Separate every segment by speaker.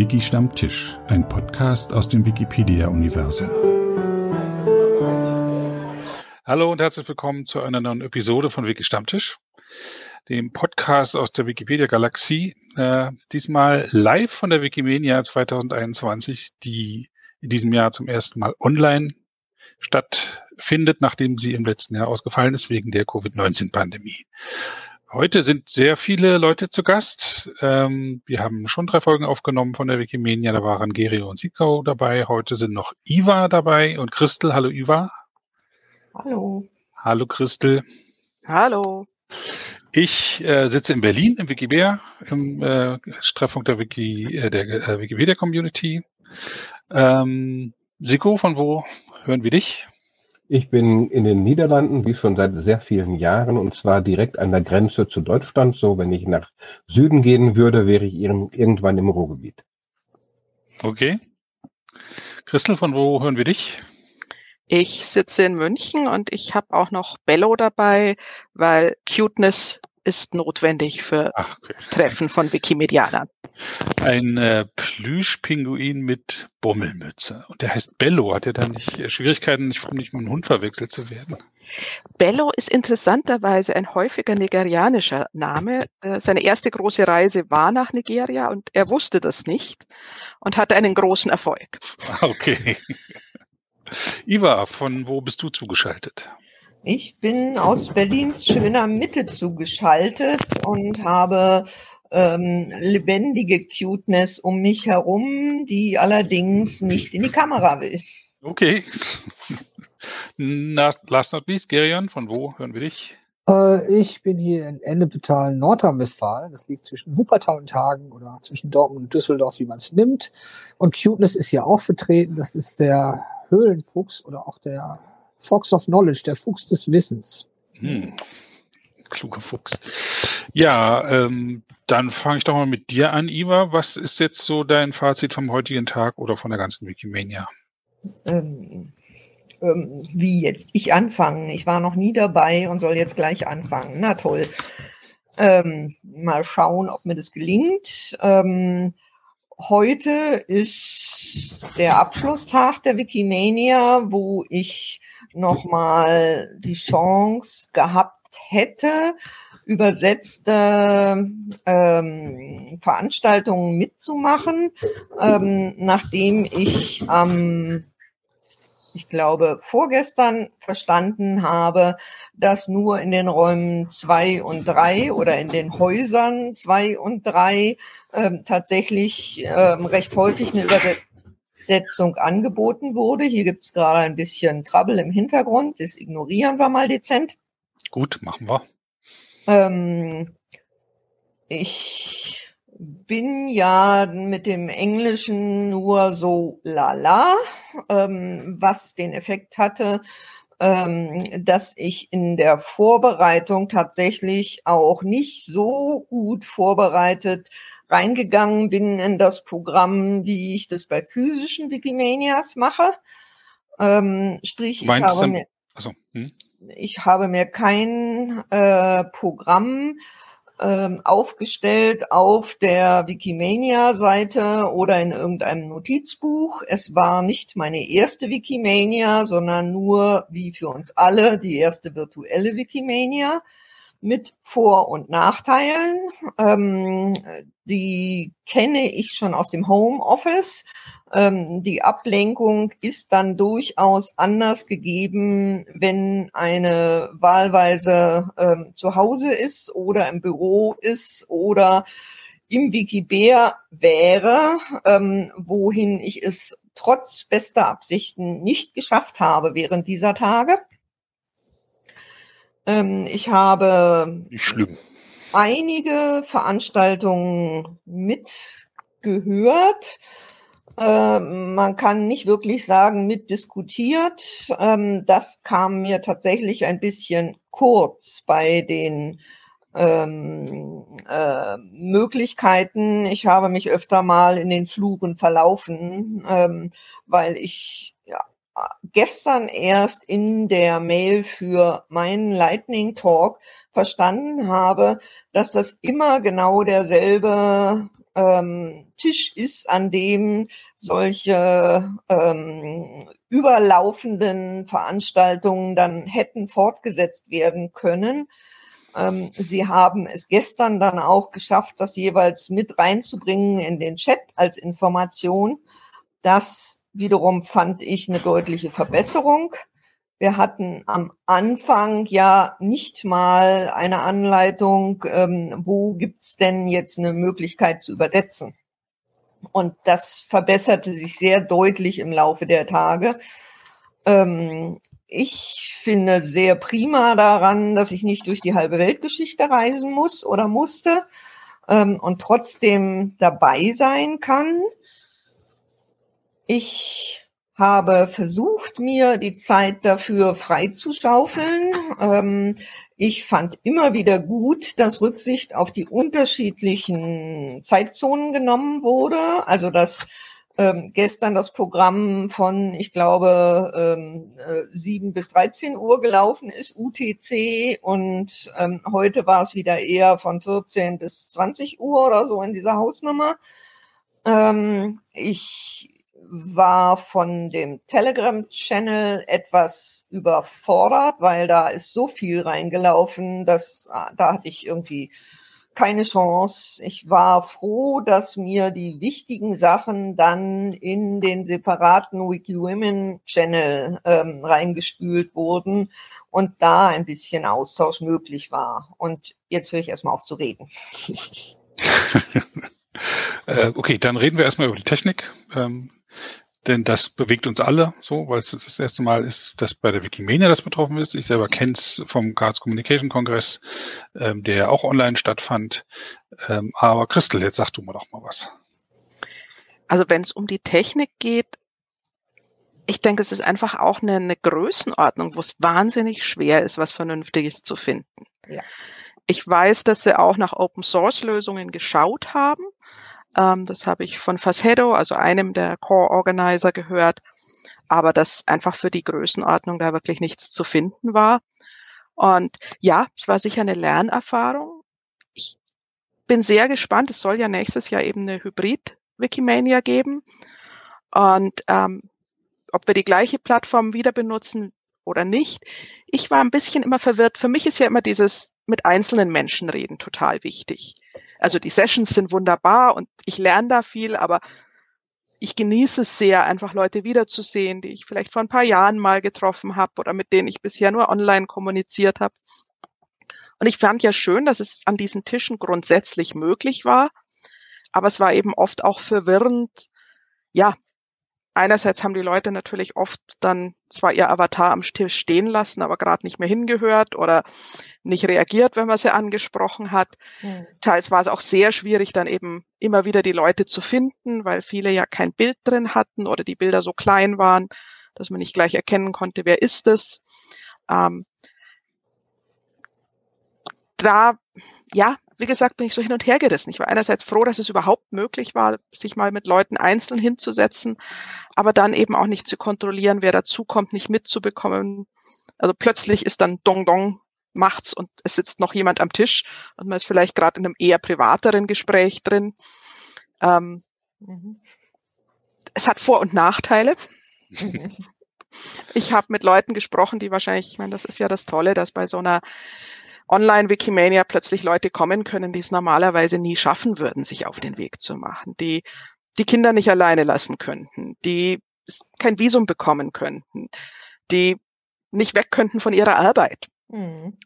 Speaker 1: Wiki Stammtisch, ein Podcast aus dem Wikipedia-Universum.
Speaker 2: Hallo und herzlich willkommen zu einer neuen Episode von Wiki Stammtisch, dem Podcast aus der Wikipedia-Galaxie. Äh, diesmal live von der Wikimania 2021, die in diesem Jahr zum ersten Mal online stattfindet, nachdem sie im letzten Jahr ausgefallen ist wegen der Covid-19-Pandemie. Heute sind sehr viele Leute zu Gast. Ähm, wir haben schon drei Folgen aufgenommen von der Wikimania. Da waren Gerio und Sikau dabei. Heute sind noch Iva dabei und Christel. Hallo Iva.
Speaker 3: Hallo.
Speaker 2: Hallo Christel.
Speaker 4: Hallo.
Speaker 2: Ich äh, sitze in Berlin im Wikipedia, im äh, Treffpunkt der, Wiki, äh, der äh, Wikipedia Community. Ähm, Siko, von wo hören wir dich?
Speaker 5: Ich bin in den Niederlanden, wie schon seit sehr vielen Jahren, und zwar direkt an der Grenze zu Deutschland. So, wenn ich nach Süden gehen würde, wäre ich irgendwann im Ruhrgebiet.
Speaker 2: Okay. Christel, von wo hören wir dich?
Speaker 4: Ich sitze in München und ich habe auch noch Bello dabei, weil Cuteness ist notwendig für Ach, okay. Treffen von Wikimedianern.
Speaker 2: Ein äh, Plüschpinguin mit Bommelmütze. Und der heißt Bello. Hat er da nicht äh, Schwierigkeiten, nicht, nicht mit einem Hund verwechselt zu werden?
Speaker 4: Bello ist interessanterweise ein häufiger nigerianischer Name. Äh, seine erste große Reise war nach Nigeria und er wusste das nicht und hatte einen großen Erfolg.
Speaker 2: Okay. Iva, von wo bist du zugeschaltet?
Speaker 3: Ich bin aus Berlins schöner Mitte zugeschaltet und habe ähm, lebendige Cuteness um mich herum, die allerdings nicht in die Kamera will.
Speaker 2: Okay. last not least, Gerion, von wo hören wir dich?
Speaker 6: Äh, ich bin hier in Ennepetal, Nordrhein-Westfalen. Das liegt zwischen Wuppertal und Hagen oder zwischen Dortmund und Düsseldorf, wie man es nimmt. Und Cuteness ist hier auch vertreten. Das ist der Höhlenfuchs oder auch der Fox of Knowledge, der Fuchs des Wissens. Hm.
Speaker 2: Kluger Fuchs. Ja, ähm, dann fange ich doch mal mit dir an, Iva. Was ist jetzt so dein Fazit vom heutigen Tag oder von der ganzen Wikimania?
Speaker 3: Ähm, ähm, wie jetzt? Ich anfangen. Ich war noch nie dabei und soll jetzt gleich anfangen. Na toll. Ähm, mal schauen, ob mir das gelingt. Ähm, heute ist der Abschlusstag der Wikimania, wo ich nochmal die Chance gehabt hätte, übersetzte ähm, Veranstaltungen mitzumachen, ähm, nachdem ich am ähm, ich glaube, vorgestern verstanden habe, dass nur in den Räumen zwei und drei oder in den Häusern zwei und drei ähm, tatsächlich ähm, recht häufig eine Übersetzung Setzung angeboten wurde. Hier gibt es gerade ein bisschen Trouble im Hintergrund. Das ignorieren wir mal dezent.
Speaker 2: Gut, machen wir.
Speaker 3: Ähm, ich bin ja mit dem Englischen nur so lala, ähm, was den Effekt hatte, ähm, dass ich in der Vorbereitung tatsächlich auch nicht so gut vorbereitet reingegangen bin in das Programm, wie ich das bei physischen Wikimanias mache. Ähm, sprich, ich habe, mir, also, hm? ich habe mir kein äh, Programm ähm, aufgestellt auf der Wikimania-Seite oder in irgendeinem Notizbuch. Es war nicht meine erste Wikimania, sondern nur, wie für uns alle, die erste virtuelle Wikimania mit Vor- und Nachteilen. Ähm, die kenne ich schon aus dem Homeoffice. Ähm, die Ablenkung ist dann durchaus anders gegeben, wenn eine wahlweise ähm, zu Hause ist oder im Büro ist oder im Wikibear wäre, ähm, wohin ich es trotz bester Absichten nicht geschafft habe während dieser Tage. Ähm, ich habe einige Veranstaltungen mitgehört. Äh, man kann nicht wirklich sagen, mitdiskutiert. Ähm, das kam mir tatsächlich ein bisschen kurz bei den ähm, äh, Möglichkeiten. Ich habe mich öfter mal in den Fluren verlaufen, ähm, weil ich gestern erst in der Mail für meinen Lightning Talk verstanden habe, dass das immer genau derselbe ähm, Tisch ist, an dem solche ähm, überlaufenden Veranstaltungen dann hätten fortgesetzt werden können. Ähm, Sie haben es gestern dann auch geschafft, das jeweils mit reinzubringen in den Chat als Information. Das wiederum fand ich eine deutliche Verbesserung. Wir hatten am Anfang ja nicht mal eine Anleitung, ähm, wo gibt's denn jetzt eine Möglichkeit zu übersetzen. Und das verbesserte sich sehr deutlich im Laufe der Tage. Ähm, ich finde sehr prima daran, dass ich nicht durch die halbe Weltgeschichte reisen muss oder musste ähm, und trotzdem dabei sein kann. Ich habe versucht, mir die Zeit dafür freizuschaufeln. Ähm, ich fand immer wieder gut, dass Rücksicht auf die unterschiedlichen Zeitzonen genommen wurde. Also dass ähm, gestern das Programm von, ich glaube, ähm, äh, 7 bis 13 Uhr gelaufen ist, UTC, und ähm, heute war es wieder eher von 14 bis 20 Uhr oder so in dieser Hausnummer. Ähm, ich war von dem Telegram-Channel etwas überfordert, weil da ist so viel reingelaufen, dass ah, da hatte ich irgendwie keine Chance. Ich war froh, dass mir die wichtigen Sachen dann in den separaten WikiWomen-Channel ähm, reingespült wurden und da ein bisschen Austausch möglich war. Und jetzt höre ich erstmal auf zu reden.
Speaker 2: äh, okay, dann reden wir erstmal über die Technik. Ähm, denn das bewegt uns alle so, weil es das erste Mal ist, dass bei der Wikimedia das betroffen ist. Ich selber kenne es vom Cards Communication Kongress, ähm, der auch online stattfand. Ähm, aber Christel, jetzt sag du mal doch mal was.
Speaker 4: Also wenn es um die Technik geht, ich denke, es ist einfach auch eine, eine Größenordnung, wo es wahnsinnig schwer ist, was Vernünftiges zu finden. Ja. Ich weiß, dass sie auch nach Open Source Lösungen geschaut haben ähm, das habe ich von Facedo, also einem der Core Organizer gehört, aber dass einfach für die Größenordnung da wirklich nichts zu finden war. Und ja, es war sicher eine Lernerfahrung. Ich bin sehr gespannt. Es soll ja nächstes Jahr eben eine Hybrid-Wikimania geben. Und ähm, ob wir die gleiche Plattform wieder benutzen oder nicht. Ich war ein bisschen immer verwirrt. Für mich ist ja immer dieses mit einzelnen Menschen reden total wichtig. Also die Sessions sind wunderbar und ich lerne da viel, aber ich genieße es sehr, einfach Leute wiederzusehen, die ich vielleicht vor ein paar Jahren mal getroffen habe oder mit denen ich bisher nur online kommuniziert habe. Und ich fand ja schön, dass es an diesen Tischen grundsätzlich möglich war, aber es war eben oft auch verwirrend, ja, einerseits haben die Leute natürlich oft dann zwar ihr Avatar am Tisch stehen lassen, aber gerade nicht mehr hingehört oder nicht reagiert, wenn man sie angesprochen hat. Mhm. Teils war es auch sehr schwierig, dann eben immer wieder die Leute zu finden, weil viele ja kein Bild drin hatten oder die Bilder so klein waren, dass man nicht gleich erkennen konnte, wer ist es. Ähm, da, ja, wie gesagt, bin ich so hin und her gerissen. Ich war einerseits froh, dass es überhaupt möglich war, sich mal mit Leuten einzeln hinzusetzen, aber dann eben auch nicht zu kontrollieren, wer dazukommt, nicht mitzubekommen. Also plötzlich ist dann Dong Dong macht's und es sitzt noch jemand am Tisch und man ist vielleicht gerade in einem eher privateren Gespräch drin. Ähm, mhm. Es hat Vor- und Nachteile. Ich habe mit Leuten gesprochen, die wahrscheinlich, ich meine, das ist ja das Tolle, dass bei so einer Online-Wikimania plötzlich Leute kommen können, die es normalerweise nie schaffen würden, sich auf den Weg zu machen, die die Kinder nicht alleine lassen könnten, die kein Visum bekommen könnten, die nicht weg könnten von ihrer Arbeit. Mhm.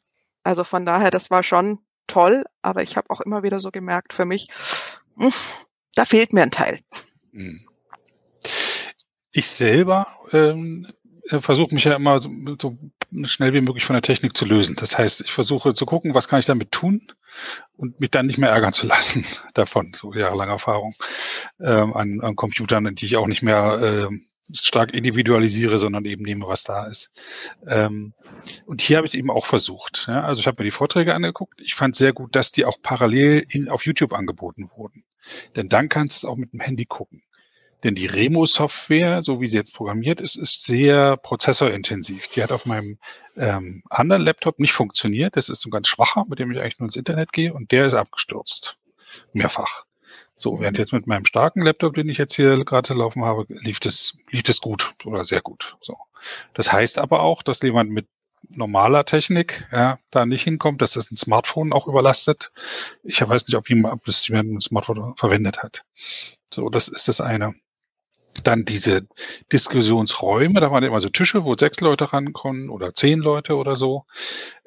Speaker 4: Also von daher, das war schon toll, aber ich habe auch immer wieder so gemerkt für mich, da fehlt mir ein Teil. Mhm.
Speaker 2: Ich selber ähm, äh, versuche mich ja immer so, so, schnell wie möglich von der Technik zu lösen. Das heißt, ich versuche zu gucken, was kann ich damit tun und mich dann nicht mehr ärgern zu lassen davon. So jahrelange Erfahrung ähm, an, an Computern, die ich auch nicht mehr äh, stark individualisiere, sondern eben nehme, was da ist. Ähm, und hier habe ich es eben auch versucht. Ja? Also ich habe mir die Vorträge angeguckt. Ich fand sehr gut, dass die auch parallel in, auf YouTube angeboten wurden. Denn dann kannst du es auch mit dem Handy gucken. Denn die Remo-Software, so wie sie jetzt programmiert ist, ist sehr prozessorintensiv. Die hat auf meinem ähm, anderen Laptop nicht funktioniert. Das ist so ein ganz schwacher, mit dem ich eigentlich nur ins Internet gehe und der ist abgestürzt. Mehrfach. So, während jetzt mit meinem starken Laptop, den ich jetzt hier gerade laufen habe, lief das, lief das gut oder sehr gut. So. Das heißt aber auch, dass jemand mit normaler Technik ja, da nicht hinkommt, dass das ein Smartphone auch überlastet. Ich weiß nicht, ob, jemand, ob das jemand ein Smartphone verwendet hat. So, das ist das eine. Dann diese Diskussionsräume, da waren immer so Tische, wo sechs Leute rankommen oder zehn Leute oder so.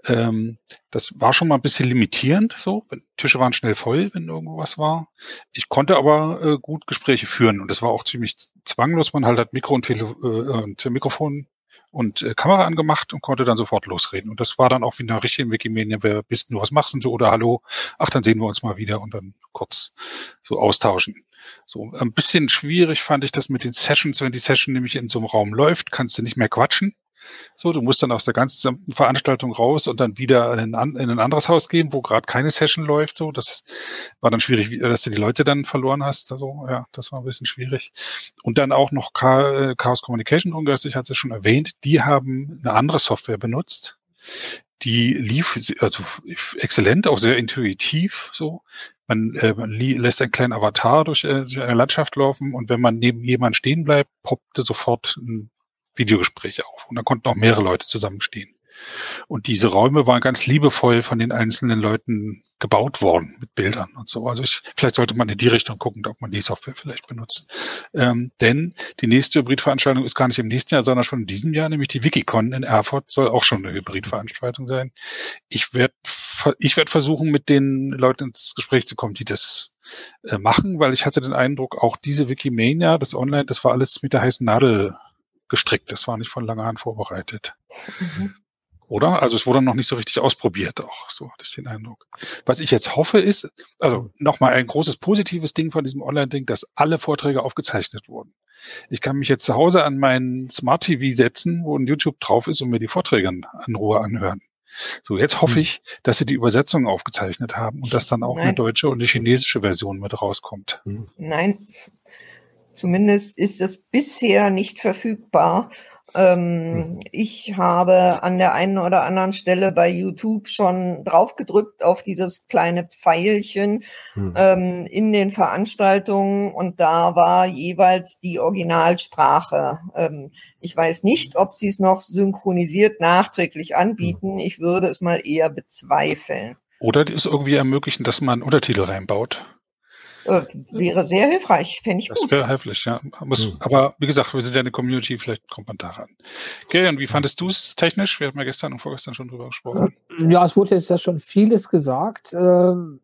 Speaker 2: Ähm, das war schon mal ein bisschen limitierend, so. Tische waren schnell voll, wenn irgendwo was war. Ich konnte aber äh, gut Gespräche führen und das war auch ziemlich zwanglos. Man halt hat Mikro und, Tele äh, und Mikrofon und äh, Kamera angemacht und konnte dann sofort losreden. Und das war dann auch wie eine richtige Wikimedia, wer bist du, was machst du oder hallo, ach, dann sehen wir uns mal wieder und dann kurz so austauschen. So ein bisschen schwierig fand ich das mit den Sessions, wenn die Session nämlich in so einem Raum läuft, kannst du nicht mehr quatschen. So, du musst dann aus der ganzen Veranstaltung raus und dann wieder in ein, in ein anderes Haus gehen, wo gerade keine Session läuft. So, das war dann schwierig, dass du die Leute dann verloren hast. Also, ja, das war ein bisschen schwierig. Und dann auch noch Chaos Communication Congress, ich hatte es schon erwähnt, die haben eine andere Software benutzt. Die lief also exzellent, auch sehr intuitiv so. Man, äh, lässt einen kleinen Avatar durch, äh, durch eine Landschaft laufen und wenn man neben jemand stehen bleibt, poppte sofort ein Videogespräch auf. Und da konnten auch mehrere Leute zusammenstehen. Und diese Räume waren ganz liebevoll von den einzelnen Leuten gebaut worden mit Bildern und so. Also ich, vielleicht sollte man in die Richtung gucken, ob man die Software vielleicht benutzt. Ähm, denn die nächste Hybridveranstaltung ist gar nicht im nächsten Jahr, sondern schon in diesem Jahr, nämlich die Wikicon in Erfurt soll auch schon eine Hybridveranstaltung sein. Ich werde ich werd versuchen, mit den Leuten ins Gespräch zu kommen, die das äh, machen, weil ich hatte den Eindruck, auch diese Wikimania, das Online, das war alles mit der heißen Nadel gestrickt. Das war nicht von langer Hand vorbereitet. Mhm. Oder? Also es wurde noch nicht so richtig ausprobiert auch. So hatte ich den Eindruck. Was ich jetzt hoffe ist, also nochmal ein großes positives Ding von diesem Online-Ding, dass alle Vorträge aufgezeichnet wurden. Ich kann mich jetzt zu Hause an meinen Smart TV setzen, wo ein YouTube drauf ist und mir die Vorträge in Ruhe anhören. So, jetzt hoffe hm. ich, dass sie die Übersetzung aufgezeichnet haben und dass dann auch Nein. eine deutsche und eine chinesische Version mit rauskommt.
Speaker 3: Nein, Zumindest ist es bisher nicht verfügbar. Ähm, hm. ich habe an der einen oder anderen Stelle bei YouTube schon draufgedrückt auf dieses kleine Pfeilchen hm. ähm, in den Veranstaltungen und da war jeweils die Originalsprache. Ähm, ich weiß nicht, ob sie es noch synchronisiert nachträglich anbieten. Hm. Ich würde es mal eher bezweifeln.
Speaker 2: Oder es irgendwie ermöglichen, dass man Untertitel reinbaut.
Speaker 3: Äh, wäre sehr hilfreich, fände ich
Speaker 2: das
Speaker 3: gut.
Speaker 2: Das wäre hilfreich, ja. Muss, hm. Aber wie gesagt, wir sind ja eine Community, vielleicht kommt man da ran. Okay, und wie fandest du es technisch? Wir haben ja gestern und vorgestern schon drüber gesprochen.
Speaker 6: Ja, es wurde jetzt ja schon vieles gesagt. Ähm,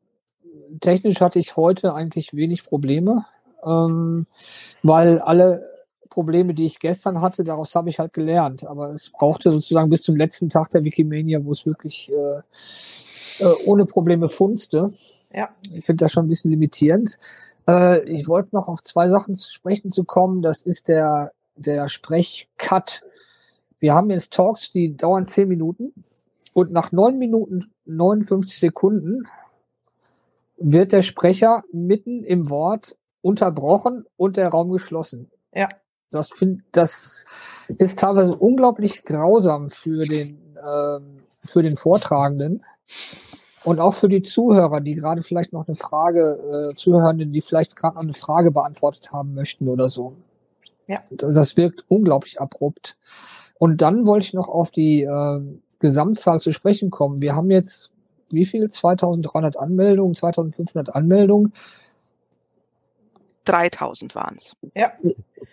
Speaker 6: technisch hatte ich heute eigentlich wenig Probleme, ähm, weil alle Probleme, die ich gestern hatte, daraus habe ich halt gelernt. Aber es brauchte sozusagen bis zum letzten Tag der Wikimania, wo es wirklich äh, äh, ohne Probleme funzte. Ja. Ich finde das schon ein bisschen limitierend. Äh, ich wollte noch auf zwei Sachen zu sprechen zu kommen. Das ist der, der Sprechcut. Wir haben jetzt Talks, die dauern zehn Minuten. Und nach neun Minuten 59 Sekunden wird der Sprecher mitten im Wort unterbrochen und der Raum geschlossen. Ja. Das, find, das ist teilweise unglaublich grausam für den, ähm, für den Vortragenden. Und auch für die Zuhörer, die gerade vielleicht noch eine Frage, äh, Zuhörenden, die vielleicht gerade noch eine Frage beantwortet haben möchten oder so. Ja. Das wirkt unglaublich abrupt. Und dann wollte ich noch auf die äh, Gesamtzahl zu sprechen kommen. Wir haben jetzt wie viel? 2300 Anmeldungen, 2500 Anmeldungen.
Speaker 4: 3000 waren es.
Speaker 6: Ja.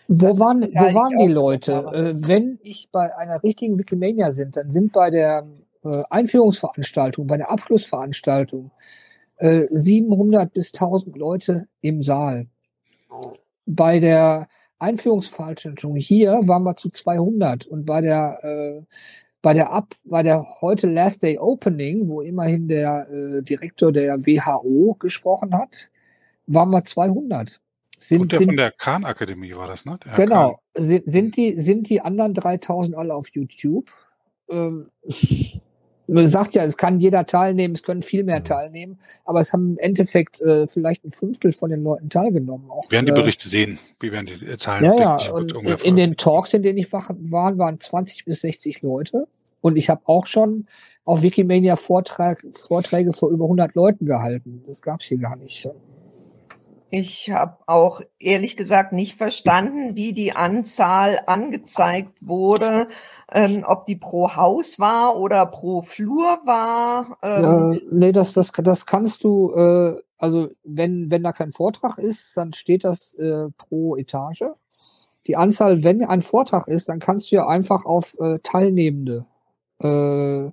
Speaker 6: Wo waren, wo waren die Leute? Äh, wenn ich bei einer richtigen Wikimania sind, dann sind bei der äh, Einführungsveranstaltung, bei der Abschlussveranstaltung äh, 700 bis 1000 Leute im Saal. Bei der Einführungsveranstaltung hier waren wir zu 200 und bei der äh, bei der Ab bei der heute Last Day Opening, wo immerhin der äh, Direktor der WHO gesprochen hat, waren wir 200.
Speaker 2: Sind, Und der sind, von der Khan Akademie war das, ne? Der
Speaker 6: genau. Sind, sind die sind die anderen 3000 alle auf YouTube? Ähm, man sagt ja, es kann jeder teilnehmen, es können viel mehr teilnehmen, aber es haben im Endeffekt äh, vielleicht ein Fünftel von den Leuten teilgenommen.
Speaker 2: Auch, wir werden die äh, Berichte sehen, wie werden die Zahlen.
Speaker 6: Ja, ja, und in, in, den Talks, in denen ich war, waren 20 bis 60 Leute und ich habe auch schon auf Wikimania Vortrag, Vorträge vor über 100 Leuten gehalten. Das gab es hier gar nicht.
Speaker 3: Ich habe auch ehrlich gesagt nicht verstanden, wie die Anzahl angezeigt wurde, ähm, ob die pro Haus war oder pro Flur war.
Speaker 6: Ähm. Ja, nee, das, das, das kannst du, äh, also wenn, wenn da kein Vortrag ist, dann steht das äh, pro Etage. Die Anzahl, wenn ein Vortrag ist, dann kannst du ja einfach auf äh, Teilnehmende äh,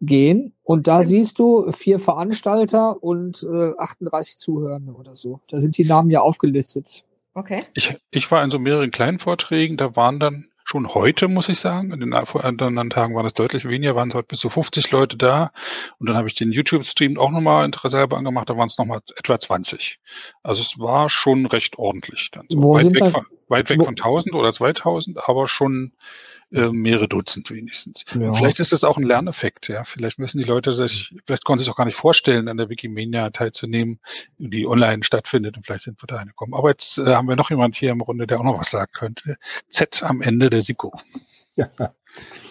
Speaker 6: gehen und da siehst du vier Veranstalter und äh, 38 Zuhörende oder so. Da sind die Namen ja aufgelistet.
Speaker 2: Okay. Ich, ich war in so mehreren kleinen Vorträgen, da waren dann schon heute, muss ich sagen, in den anderen Tagen waren es deutlich weniger, waren es heute bis zu 50 Leute da. Und dann habe ich den YouTube-Stream auch nochmal interessehalber angemacht, da waren es nochmal etwa 20. Also es war schon recht ordentlich. Dann so. weit, weg von, weit weg von 1000 oder 2000, aber schon äh, mehrere Dutzend wenigstens. Ja. Vielleicht ist es auch ein Lerneffekt, ja. Vielleicht müssen die Leute sich, vielleicht konnten sie sich auch gar nicht vorstellen, an der Wikimania teilzunehmen, die online stattfindet und vielleicht sind wir da reingekommen. Aber jetzt äh, haben wir noch jemand hier im Runde, der auch noch was sagen könnte. Z am Ende der SIKO.
Speaker 5: Ja.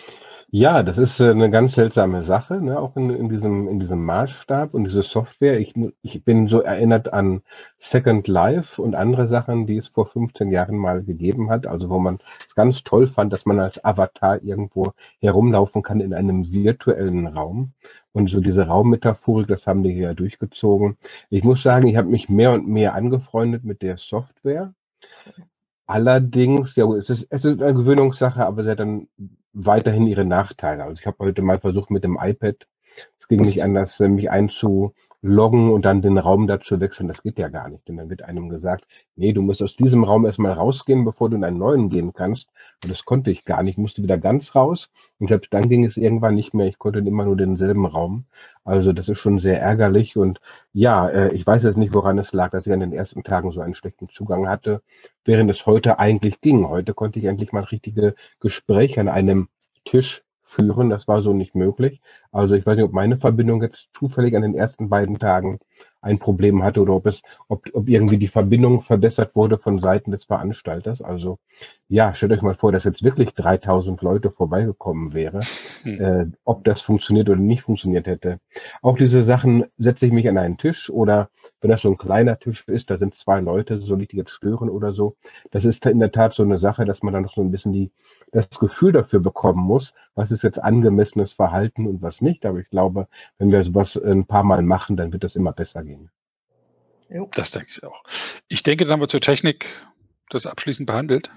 Speaker 5: Ja, das ist äh, eine ganz seltsame Sache, ne? auch in, in, diesem, in diesem Maßstab und diese Software. Ich, ich bin so erinnert an Second Life und andere Sachen, die es vor 15 Jahren mal gegeben hat. Also wo man es ganz toll fand, dass man als Avatar irgendwo herumlaufen kann in einem virtuellen Raum. Und so diese Raummetaphorik, das haben die hier durchgezogen. Ich muss sagen, ich habe mich mehr und mehr angefreundet mit der Software. Allerdings, ja, es ist, es ist eine Gewöhnungssache, aber sie hat dann weiterhin ihre Nachteile. Also ich habe heute mal versucht mit dem iPad, es ging nicht anders, äh, mich einzuloggen und dann den Raum dazu wechseln. Das geht ja gar nicht. Denn dann wird einem gesagt, nee, du musst aus diesem Raum erstmal rausgehen, bevor du in einen neuen gehen kannst. Und das konnte ich gar nicht. Ich musste wieder ganz raus. Und selbst dann ging es irgendwann nicht mehr. Ich konnte immer nur denselben Raum. Also das ist schon sehr ärgerlich. Und ja, äh, ich weiß jetzt nicht, woran es lag, dass ich an den ersten Tagen so einen schlechten Zugang hatte, während es heute eigentlich ging. Heute konnte ich endlich mal richtige Gespräche an einem Tisch führen. Das war so nicht möglich. Also ich weiß nicht, ob meine Verbindung jetzt zufällig an den ersten beiden Tagen ein Problem hatte oder ob es, ob, ob irgendwie die Verbindung verbessert wurde von Seiten des Veranstalters. Also ja, stellt euch mal vor, dass jetzt wirklich 3000 Leute vorbeigekommen wäre, hm. äh, ob das funktioniert oder nicht funktioniert hätte. Auch diese Sachen setze ich mich an einen Tisch oder wenn das so ein kleiner Tisch ist, da sind zwei Leute, soll ich die jetzt stören oder so. Das ist in der Tat so eine Sache, dass man dann noch so ein bisschen die, das Gefühl dafür bekommen muss, was ist jetzt angemessenes Verhalten und was nicht. Aber ich glaube, wenn wir sowas ein paar Mal machen, dann wird das immer besser gehen.
Speaker 2: Das denke ich auch. Ich denke, dann haben wir zur Technik das abschließend behandelt.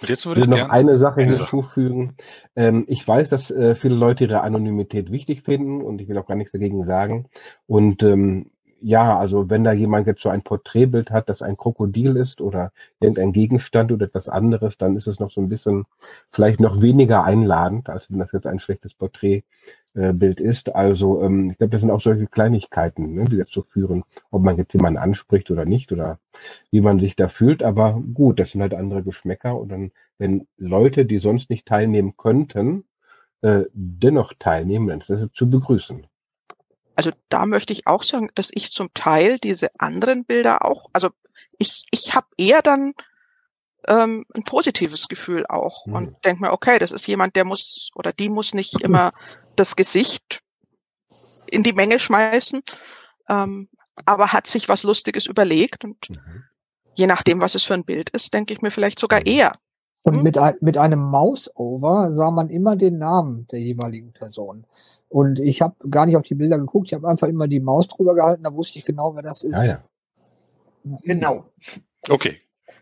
Speaker 5: Und jetzt würde ich noch eine Sache eine hinzufügen. Ähm, ich weiß, dass äh, viele Leute ihre Anonymität wichtig finden und ich will auch gar nichts dagegen sagen. Und ähm, ja, also wenn da jemand jetzt so ein Porträtbild hat, das ein Krokodil ist oder irgendein Gegenstand oder etwas anderes, dann ist es noch so ein bisschen vielleicht noch weniger einladend, als wenn das jetzt ein schlechtes Porträtbild ist. Also ähm, ich glaube, das sind auch solche Kleinigkeiten, ne, die dazu führen, ob man jetzt jemanden anspricht oder nicht oder wie man sich da fühlt. Aber gut, das sind halt andere Geschmäcker. Und dann, wenn Leute, die sonst nicht teilnehmen könnten, äh, dennoch teilnehmen, dann ist das zu begrüßen.
Speaker 4: Also da möchte ich auch sagen, dass ich zum Teil diese anderen Bilder auch, also ich, ich habe eher dann ähm, ein positives Gefühl auch mhm. und denke mir, okay, das ist jemand, der muss oder die muss nicht immer das Gesicht in die Menge schmeißen, ähm, aber hat sich was Lustiges überlegt und mhm. je nachdem, was es für ein Bild ist, denke ich mir vielleicht sogar mhm. eher.
Speaker 6: Und hm? mit, mit einem Mouse-Over sah man immer den Namen der jeweiligen Person. Und ich habe gar nicht auf die Bilder geguckt, ich habe einfach immer die Maus drüber gehalten, da wusste ich genau, wer das ist.
Speaker 5: Ah, ja.
Speaker 2: Genau. Okay,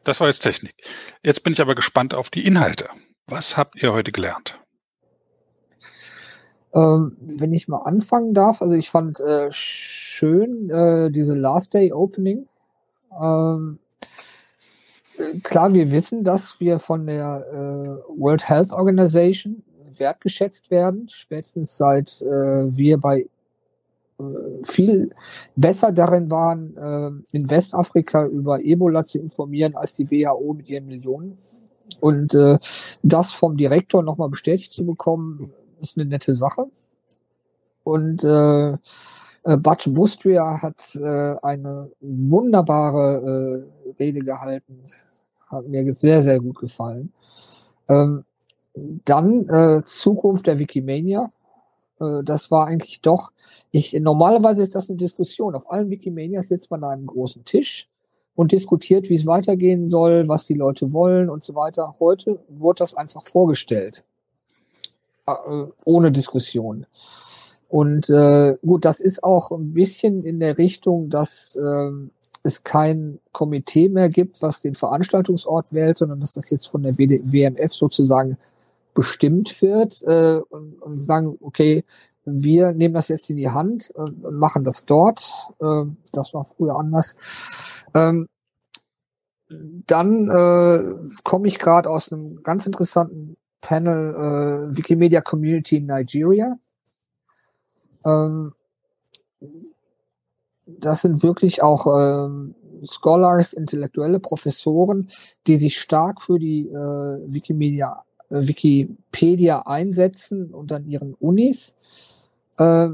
Speaker 2: das war jetzt Technik. Jetzt bin ich aber gespannt auf die Inhalte. Was habt ihr heute gelernt?
Speaker 6: Ähm, wenn ich mal anfangen darf, also ich fand äh, schön äh, diese Last Day Opening. Ähm, klar, wir wissen, dass wir von der äh, World Health Organization wertgeschätzt werden, spätestens seit äh, wir bei äh, viel besser darin waren, äh, in Westafrika über Ebola zu informieren als die WHO mit ihren Millionen. Und äh, das vom Direktor nochmal bestätigt zu bekommen, ist eine nette Sache. Und äh, äh, Butch Bustria hat eine wunderbare äh, Rede gehalten. Hat mir sehr, sehr gut gefallen. Ähm, dann äh, Zukunft der Wikimania. Äh, das war eigentlich doch, ich, normalerweise ist das eine Diskussion. Auf allen Wikimanias sitzt man an einem großen Tisch und diskutiert, wie es weitergehen soll, was die Leute wollen und so weiter. Heute wurde das einfach vorgestellt. Äh, ohne Diskussion. Und äh, gut, das ist auch ein bisschen in der Richtung, dass äh, es kein Komitee mehr gibt, was den Veranstaltungsort wählt, sondern dass das jetzt von der WMF sozusagen bestimmt wird äh, und, und sagen, okay, wir nehmen das jetzt in die Hand und, und machen das dort. Äh, das war früher anders. Ähm, dann äh, komme ich gerade aus einem ganz interessanten Panel äh, Wikimedia Community in Nigeria. Ähm, das sind wirklich auch ähm, Scholars, intellektuelle Professoren, die sich stark für die äh, Wikimedia, äh, Wikipedia einsetzen und an ihren Unis äh,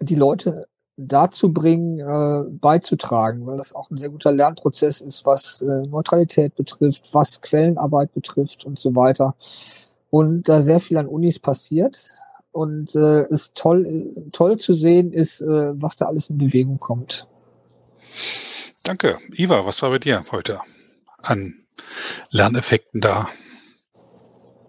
Speaker 6: die Leute dazu bringen, äh, beizutragen, weil das auch ein sehr guter Lernprozess ist, was äh, Neutralität betrifft, was Quellenarbeit betrifft und so weiter. Und da sehr viel an Unis passiert. Und äh, ist toll, toll zu sehen ist, äh, was da alles in Bewegung kommt.
Speaker 2: Danke. Iva, was war bei dir heute an Lerneffekten da?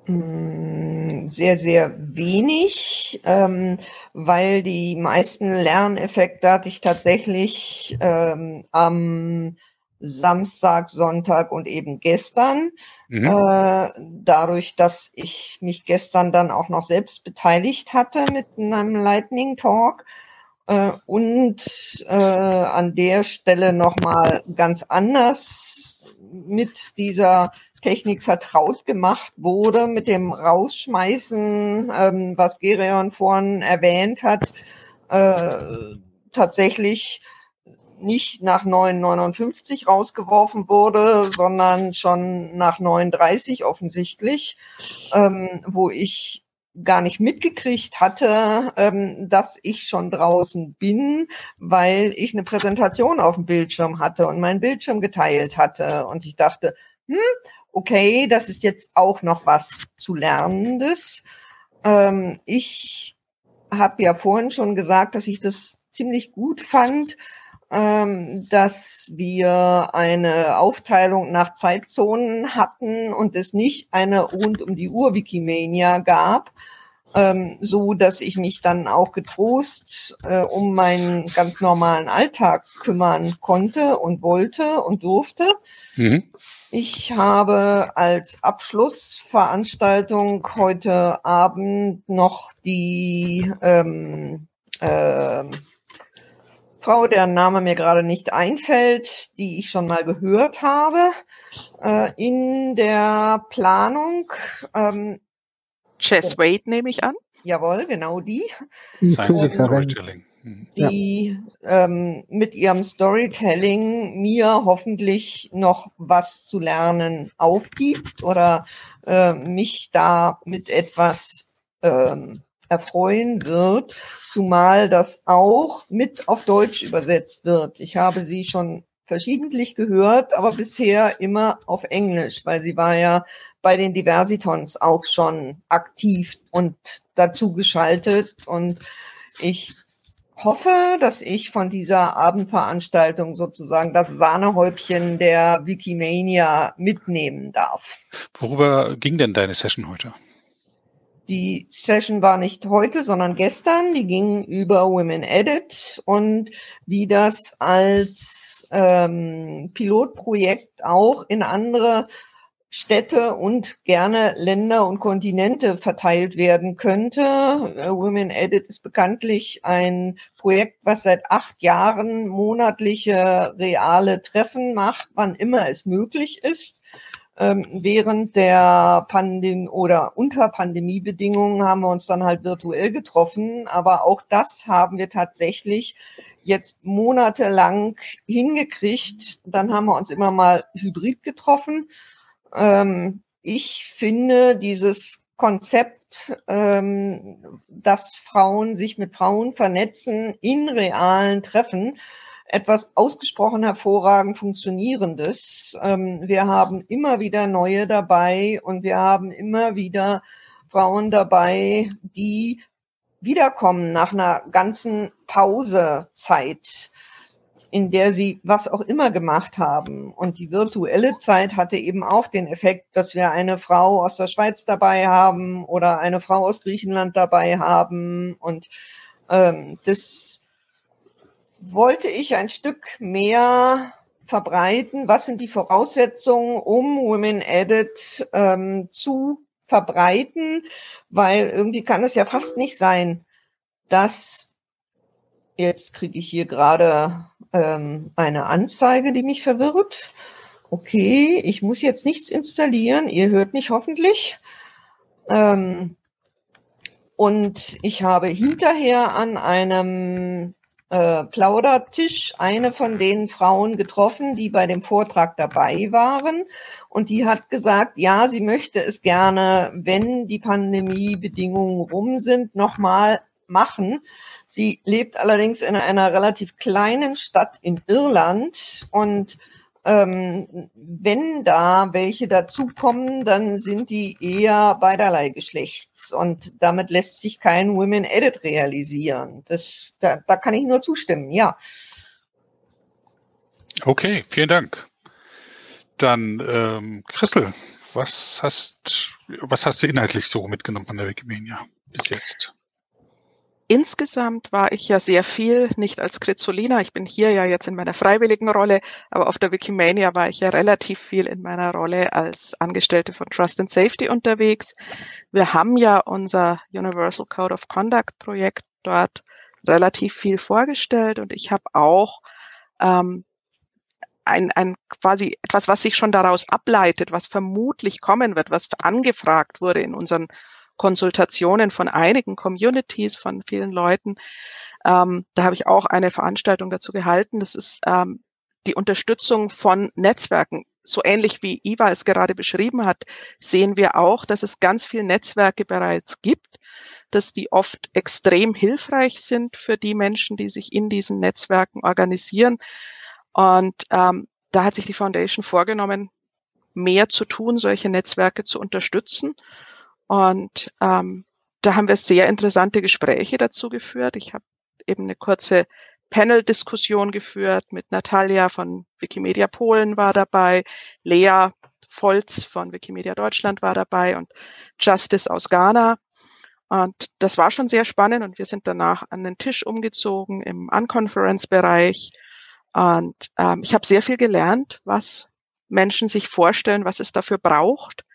Speaker 3: Mm, sehr, sehr wenig, ähm, weil die meisten Lerneffekte hatte ich tatsächlich ähm, am Samstag, Sonntag und eben gestern. Mhm. Äh, dadurch, dass ich mich gestern dann auch noch selbst beteiligt hatte mit einem Lightning Talk. Äh, und äh, an der Stelle nochmal ganz anders mit dieser Technik vertraut gemacht wurde, mit dem Rausschmeißen, ähm, was Gereon vorhin erwähnt hat, äh, tatsächlich nicht nach 9,59 rausgeworfen wurde, sondern schon nach 9,30 offensichtlich, ähm, wo ich gar nicht mitgekriegt hatte, ähm, dass ich schon draußen bin, weil ich eine Präsentation auf dem Bildschirm hatte und meinen Bildschirm geteilt hatte. Und ich dachte, hm, okay, das ist jetzt auch noch was zu Lernendes. Ähm, ich habe ja vorhin schon gesagt, dass ich das ziemlich gut fand, dass wir eine Aufteilung nach Zeitzonen hatten und es nicht eine rund um die Uhr Wikimania gab, ähm, so dass ich mich dann auch getrost äh, um meinen ganz normalen Alltag kümmern konnte und wollte und durfte. Mhm. Ich habe als Abschlussveranstaltung heute Abend noch die ähm, äh, Frau, deren Name mir gerade nicht einfällt, die ich schon mal gehört habe, äh, in der Planung.
Speaker 4: Ähm, Chess Wade nehme ich an.
Speaker 3: Jawohl, genau die.
Speaker 6: Die Physikerin.
Speaker 3: Mhm. die ja. ähm, mit ihrem Storytelling mir hoffentlich noch was zu lernen aufgibt oder äh, mich da mit etwas ähm, erfreuen wird, zumal das auch mit auf Deutsch übersetzt wird. Ich habe sie schon verschiedentlich gehört, aber bisher immer auf Englisch, weil sie war ja bei den Diversitons auch schon aktiv und dazu geschaltet und ich hoffe, dass ich von dieser Abendveranstaltung sozusagen das Sahnehäubchen der Wikimania mitnehmen darf.
Speaker 2: Worüber ging denn deine Session heute?
Speaker 3: Die Session war nicht heute, sondern gestern. Die ging über Women Edit und wie das als ähm, Pilotprojekt auch in andere Städte und gerne Länder und Kontinente verteilt werden könnte. Äh, Women Edit ist bekanntlich ein Projekt, was seit acht Jahren monatliche reale Treffen macht, wann immer es möglich ist. Ähm, während der Pandemie oder unter Pandemiebedingungen haben wir uns dann halt virtuell getroffen, aber auch das haben wir tatsächlich jetzt monatelang hingekriegt. Dann haben wir uns immer mal hybrid getroffen ähm, ich finde dieses Konzept, ähm, dass Frauen sich mit Frauen vernetzen in realen Treffen, etwas ausgesprochen hervorragend funktionierendes. Ähm, wir haben immer wieder neue dabei und wir haben immer wieder Frauen dabei, die wiederkommen nach einer ganzen Pausezeit in der sie was auch immer gemacht haben. Und die virtuelle Zeit hatte eben auch den Effekt, dass wir eine Frau aus der Schweiz dabei haben oder eine Frau aus Griechenland dabei haben. Und ähm, das wollte ich ein Stück mehr verbreiten. Was sind die Voraussetzungen, um Women Edit ähm, zu verbreiten? Weil irgendwie kann es ja fast nicht sein, dass Jetzt kriege ich hier gerade ähm, eine Anzeige, die mich verwirrt. Okay, ich muss jetzt nichts installieren. Ihr hört mich hoffentlich. Ähm, und ich habe hinterher an einem äh, Plaudertisch eine von den Frauen getroffen, die bei dem Vortrag dabei waren. Und die hat gesagt, ja, sie möchte es gerne, wenn die Pandemiebedingungen rum sind, nochmal machen. Sie lebt allerdings in einer relativ kleinen Stadt in Irland und ähm, wenn da welche dazukommen, dann sind die eher beiderlei Geschlechts und damit lässt sich kein Women Edit realisieren. Das, da, da kann ich nur zustimmen, ja.
Speaker 2: Okay, vielen Dank. Dann ähm, Christel, was hast, was hast du inhaltlich so mitgenommen von der Wikimedia bis jetzt?
Speaker 4: Insgesamt war ich ja sehr viel, nicht als Krizolina, ich bin hier ja jetzt in meiner freiwilligen Rolle, aber auf der Wikimania war ich ja relativ viel in meiner Rolle als Angestellte von Trust and Safety unterwegs. Wir haben ja unser Universal Code of Conduct Projekt dort relativ viel vorgestellt und ich habe auch ähm, ein, ein quasi etwas, was sich schon daraus ableitet, was vermutlich kommen wird, was angefragt wurde in unseren Konsultationen von einigen Communities, von vielen Leuten. Ähm, da habe ich auch eine Veranstaltung dazu gehalten. Das ist ähm, die Unterstützung von Netzwerken. So ähnlich wie Iva es gerade beschrieben hat, sehen wir auch, dass es ganz viele Netzwerke bereits gibt, dass die oft extrem hilfreich sind für die Menschen, die sich in diesen Netzwerken organisieren. Und ähm, da hat sich die Foundation vorgenommen, mehr zu tun, solche Netzwerke zu unterstützen. Und ähm, da haben wir sehr interessante Gespräche dazu geführt. Ich habe eben eine kurze Panel-Diskussion geführt mit Natalia von Wikimedia Polen war dabei, Lea Volz von Wikimedia Deutschland war dabei und Justice aus Ghana. Und das war schon sehr spannend und wir sind danach an den Tisch umgezogen im Unconference-Bereich. Und ähm, ich habe sehr viel gelernt, was Menschen sich vorstellen, was es dafür braucht,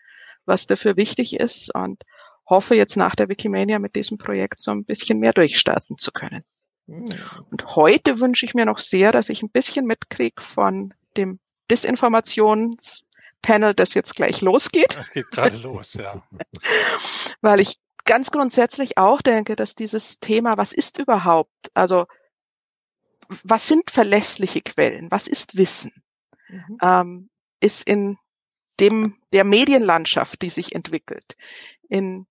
Speaker 4: was dafür wichtig ist und hoffe jetzt nach der Wikimania mit diesem Projekt so ein bisschen mehr durchstarten zu können. Hm. Und heute wünsche ich mir noch sehr, dass ich ein bisschen mitkriege von dem Disinformationspanel, das jetzt gleich losgeht.
Speaker 2: Das geht gerade los, ja.
Speaker 4: Weil ich ganz grundsätzlich auch denke, dass dieses Thema, was ist überhaupt, also was sind verlässliche Quellen, was ist Wissen, mhm. ähm, ist in dem, der Medienlandschaft, die sich entwickelt, in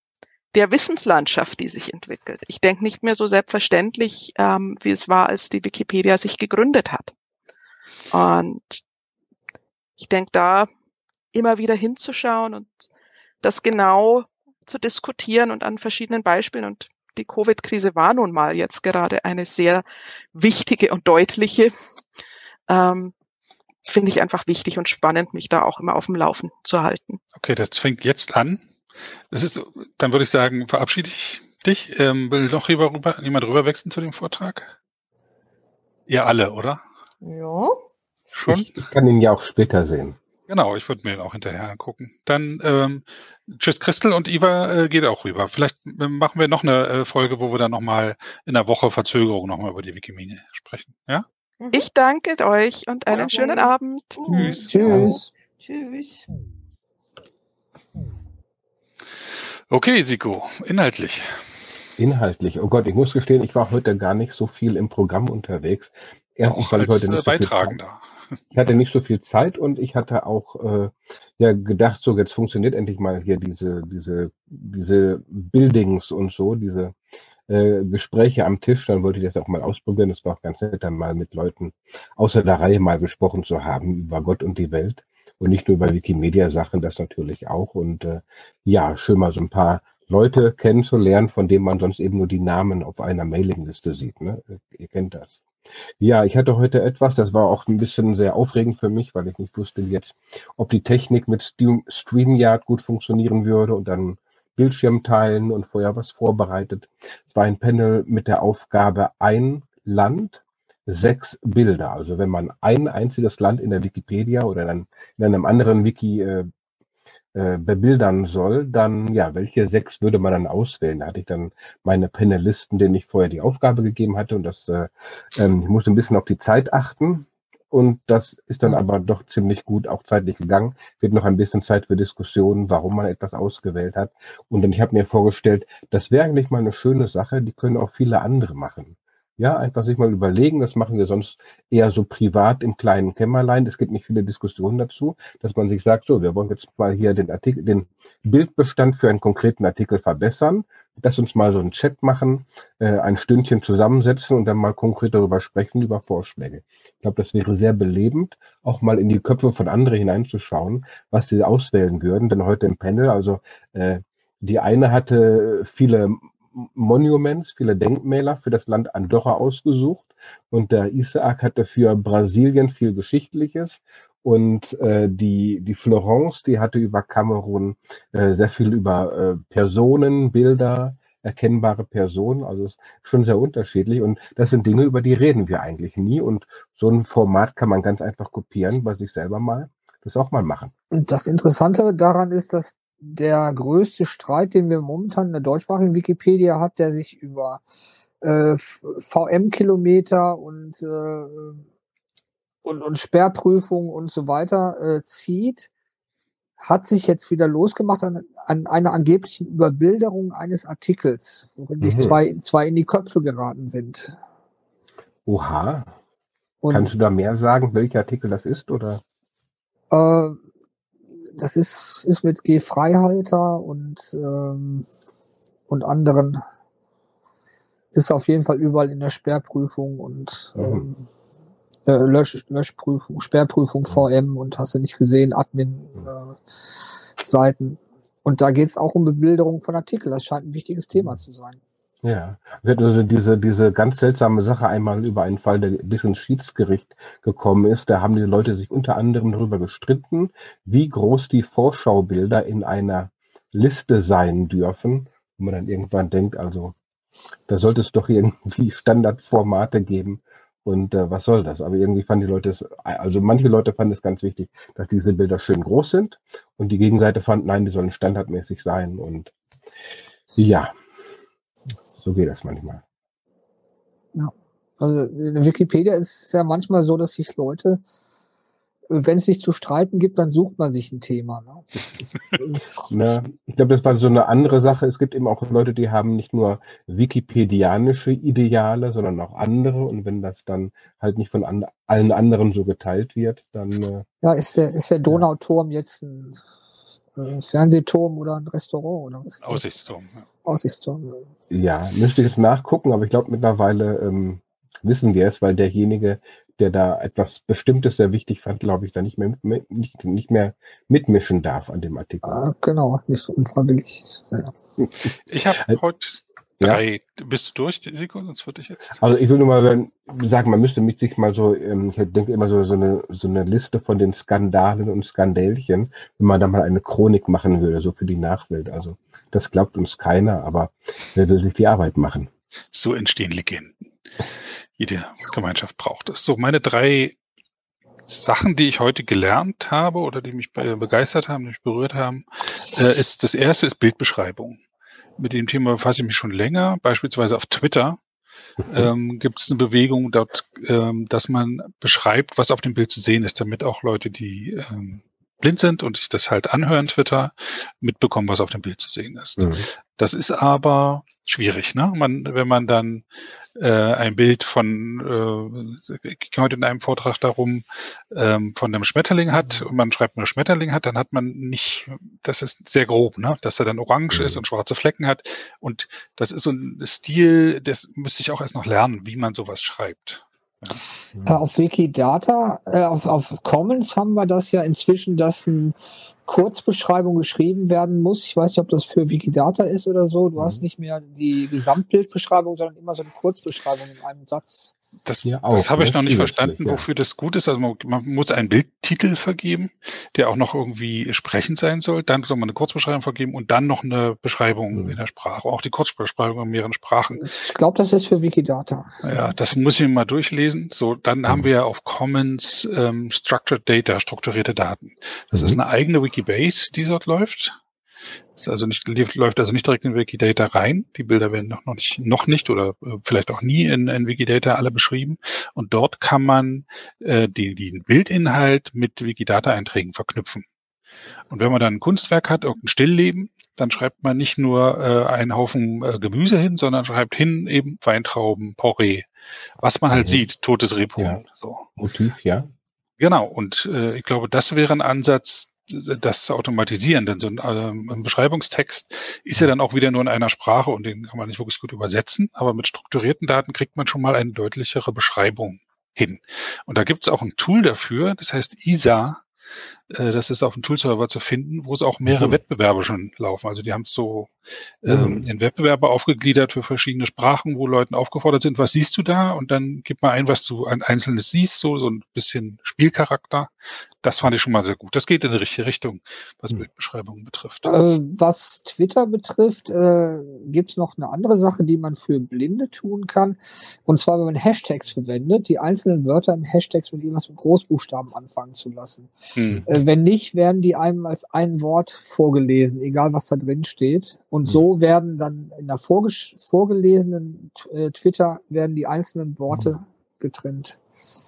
Speaker 4: der Wissenslandschaft, die sich entwickelt. Ich denke nicht mehr so selbstverständlich, ähm, wie es war, als die Wikipedia sich gegründet hat. Und ich denke da immer wieder hinzuschauen und das genau zu diskutieren und an verschiedenen Beispielen. Und die Covid-Krise war nun mal jetzt gerade eine sehr wichtige und deutliche. Ähm, finde ich einfach wichtig und spannend, mich da auch immer auf dem Laufen zu halten.
Speaker 2: Okay, das fängt jetzt an. Das ist, dann würde ich sagen, verabschiede ich dich. Ähm, will noch rüber, rüber, jemand rüber wechseln zu dem Vortrag? Ihr alle, oder?
Speaker 3: Ja.
Speaker 5: Schon? Ich kann ihn ja auch später sehen.
Speaker 2: Genau, ich würde mir ihn auch hinterher angucken. Dann ähm, tschüss Christel und Iva äh, geht auch rüber. Vielleicht äh, machen wir noch eine äh, Folge, wo wir dann nochmal in der Woche Verzögerung nochmal über die Wikimedia sprechen. Ja?
Speaker 4: Mhm. Ich danke euch und einen okay. schönen Abend.
Speaker 6: Tschüss. Tschüss.
Speaker 3: Tschüss.
Speaker 2: Okay, Siko, inhaltlich.
Speaker 5: Inhaltlich. Oh Gott, ich muss gestehen, ich war heute gar nicht so viel im Programm unterwegs. Erstens, weil ich heute nicht
Speaker 2: so Beitragender.
Speaker 5: Ich hatte nicht so viel Zeit und ich hatte auch äh, ja gedacht, so jetzt funktioniert endlich mal hier diese, diese, diese Buildings und so, diese äh, Gespräche am Tisch, dann wollte ich das auch mal ausprobieren. Es war auch ganz nett, dann mal mit Leuten außer der Reihe mal gesprochen zu haben über Gott und die Welt und nicht nur über Wikimedia-Sachen, das natürlich auch. Und äh, ja, schön mal so ein paar Leute kennenzulernen, von denen man sonst eben nur die Namen auf einer Mailingliste sieht. Ne? Ihr kennt das. Ja, ich hatte heute etwas, das war auch ein bisschen sehr aufregend für mich, weil ich nicht wusste jetzt, ob die Technik mit StreamYard gut funktionieren würde und dann Bildschirm teilen und vorher was vorbereitet. Es war ein Panel mit der Aufgabe ein Land, sechs Bilder. Also wenn man ein einziges Land in der Wikipedia oder dann in einem anderen Wiki äh, äh, bebildern soll, dann ja, welche sechs würde man dann auswählen? Da hatte ich dann meine Panelisten, denen ich vorher die Aufgabe gegeben hatte und das äh, ähm, ich musste ein bisschen auf die Zeit achten. Und das ist dann aber doch ziemlich gut auch zeitlich gegangen. Wird noch ein bisschen Zeit für Diskussionen, warum man etwas ausgewählt hat. Und dann ich habe mir vorgestellt, das wäre eigentlich mal eine schöne Sache, die können auch viele andere machen. Ja, einfach sich mal überlegen, das machen wir sonst eher so privat im kleinen Kämmerlein. Es gibt nicht viele Diskussionen dazu, dass man sich sagt, so, wir wollen jetzt mal hier den Artikel, den Bildbestand für einen konkreten Artikel verbessern. Lass uns mal so einen Chat machen, äh, ein Stündchen zusammensetzen und dann mal konkret darüber sprechen, über Vorschläge. Ich glaube, das wäre sehr belebend, auch mal in die Köpfe von anderen hineinzuschauen, was sie auswählen würden. Denn heute im Panel, also äh, die eine hatte viele Monuments, viele Denkmäler für das Land Andorra ausgesucht. Und der Isaac hatte für Brasilien viel Geschichtliches. Und äh, die, die Florence, die hatte über Kamerun äh, sehr viel über äh, Personen, Bilder, erkennbare Personen. Also es ist schon sehr unterschiedlich. Und das sind Dinge, über die reden wir eigentlich nie. Und so ein Format kann man ganz einfach kopieren, bei sich selber mal das auch mal machen.
Speaker 6: Und das Interessante daran ist, dass der größte Streit, den wir momentan in der deutschsprachigen Wikipedia hat, der sich über äh, VM-Kilometer und, äh, und, und Sperrprüfung und so weiter äh, zieht, hat sich jetzt wieder losgemacht an, an einer angeblichen Überbilderung eines Artikels, worin sich mhm. zwei, zwei in die Köpfe geraten sind.
Speaker 5: Oha. Und, Kannst du da mehr sagen, welcher Artikel das ist, oder?
Speaker 6: Äh, das ist, ist mit G. Freihalter und, ähm, und anderen ist auf jeden Fall überall in der Sperrprüfung und mhm. ähm, äh, Lösch, Löschprüfung, Sperrprüfung VM und hast du nicht gesehen, Admin-Seiten. Äh, und da geht es auch um Bebilderung von Artikeln. Das scheint ein wichtiges Thema mhm. zu sein.
Speaker 5: Ja, also diese, diese ganz seltsame Sache einmal über einen Fall, der bis ins Schiedsgericht gekommen ist. Da haben die Leute sich unter anderem darüber gestritten, wie groß die Vorschaubilder in einer Liste sein dürfen. Wo man dann irgendwann denkt, also da sollte es doch irgendwie Standardformate geben. Und äh, was soll das? Aber irgendwie fanden die Leute es, also manche Leute fanden es ganz wichtig, dass diese Bilder schön groß sind. Und die Gegenseite fand, nein, die sollen standardmäßig sein. Und ja, so geht das manchmal.
Speaker 6: Ja. Also in Wikipedia ist es ja manchmal so, dass sich Leute, wenn es sich zu streiten gibt, dann sucht man sich ein Thema.
Speaker 5: Ne? Na, ich glaube, das war so eine andere Sache. Es gibt eben auch Leute, die haben nicht nur wikipedianische Ideale, sondern auch andere. Und wenn das dann halt nicht von an, allen anderen so geteilt wird, dann. Äh,
Speaker 6: ja, ist der, ist der Donauturm ja. jetzt ein ein Fernsehturm oder ein Restaurant oder was?
Speaker 2: Aussichtsturm.
Speaker 6: Ja. Aussichtsturm.
Speaker 5: Ja, müsste ich jetzt nachgucken, aber ich glaube mittlerweile ähm, wissen wir es, weil derjenige, der da etwas Bestimmtes sehr wichtig fand, glaube ich, da nicht mehr, mit, nicht, nicht mehr mitmischen darf an dem Artikel.
Speaker 6: Ah, genau, nicht so unfreiwillig. Ja.
Speaker 2: Ich habe äh, heute Drei. Ja. Bist du durch, Siko? Sonst würde ich jetzt.
Speaker 5: Also ich will nur mal sagen, man müsste mich sich mal so, ähm, ich denke immer so, so, eine, so eine Liste von den Skandalen und Skandälchen, wenn man da mal eine Chronik machen würde, so für die Nachwelt. Also das glaubt uns keiner, aber wer will sich die Arbeit machen?
Speaker 2: So entstehen Legenden. Jede Gemeinschaft braucht es. So, meine drei Sachen, die ich heute gelernt habe oder die mich begeistert haben, die mich berührt haben, äh, ist das erste ist Bildbeschreibung mit dem Thema befasse ich mich schon länger. Beispielsweise auf Twitter ähm, gibt es eine Bewegung dort, ähm, dass man beschreibt, was auf dem Bild zu sehen ist, damit auch Leute, die ähm, blind sind und sich das halt anhören, Twitter, mitbekommen, was auf dem Bild zu sehen ist. Mhm. Das ist aber schwierig, ne? Man, wenn man dann äh, ein Bild von, äh, ging heute in einem Vortrag darum, ähm, von einem Schmetterling hat und man schreibt nur Schmetterling hat, dann hat man nicht, das ist sehr grob, ne? dass er dann orange mhm. ist und schwarze Flecken hat. Und das ist so ein Stil, das müsste ich auch erst noch lernen, wie man sowas schreibt.
Speaker 6: Ja. Äh, auf Wikidata, äh, auf, auf Commons haben wir das ja inzwischen, dass ein Kurzbeschreibung geschrieben werden muss. Ich weiß nicht, ob das für Wikidata ist oder so. Du mhm. hast nicht mehr die Gesamtbildbeschreibung, sondern immer so eine Kurzbeschreibung in einem Satz.
Speaker 2: Das, das habe ich ne? noch nicht verstanden, wofür das gut ist. Also man, man, muss einen Bildtitel vergeben, der auch noch irgendwie sprechend sein soll. Dann soll man eine Kurzbeschreibung vergeben und dann noch eine Beschreibung mhm. in der Sprache. Auch die Kurzbeschreibung in mehreren Sprachen.
Speaker 6: Ich glaube, das ist für Wikidata.
Speaker 2: Ja, das muss ich mal durchlesen. So, dann mhm. haben wir ja auf Commons ähm, Structured Data, strukturierte Daten. Das mhm. ist eine eigene Wikibase, die dort läuft. Ist also nicht, läuft also nicht direkt in Wikidata rein. Die Bilder werden noch, noch nicht, noch nicht oder äh, vielleicht auch nie in, in Wikidata alle beschrieben. Und dort kann man äh, die, den Bildinhalt mit Wikidata-Einträgen verknüpfen. Und wenn man dann ein Kunstwerk hat, irgendein Stillleben, dann schreibt man nicht nur äh, einen Haufen äh, Gemüse hin, sondern schreibt hin eben Weintrauben, Porree, was man halt mhm. sieht, totes Rebhuhn. Ja. So.
Speaker 5: Motiv, ja.
Speaker 2: Genau, und äh, ich glaube, das wäre ein Ansatz, das zu automatisieren, denn so ein, ähm, Beschreibungstext ist ja dann auch wieder nur in einer Sprache und den kann man nicht wirklich gut übersetzen, aber mit strukturierten Daten kriegt man schon mal eine deutlichere Beschreibung hin. Und da gibt es auch ein Tool dafür, das heißt ISA, äh, das ist auf dem Toolserver zu finden, wo es auch mehrere mhm. Wettbewerbe schon laufen. Also die haben es so ähm, mhm. in Wettbewerbe aufgegliedert für verschiedene Sprachen, wo Leuten aufgefordert sind, was siehst du da? Und dann gib mal ein, was du ein einzelnes siehst, so, so ein bisschen Spielcharakter. Das fand ich schon mal sehr gut. Das geht in die richtige Richtung, was mhm. Bildbeschreibungen betrifft.
Speaker 6: Äh, was Twitter betrifft, äh, gibt es noch eine andere Sache, die man für Blinde tun kann. Und zwar, wenn man Hashtags verwendet, die einzelnen Wörter im Hashtags mit irgendwas mit Großbuchstaben anfangen zu lassen. Mhm. Äh, wenn nicht, werden die einem als ein Wort vorgelesen, egal was da drin steht. Und so mhm. werden dann in der vorgelesenen äh, Twitter werden die einzelnen Worte mhm. getrennt.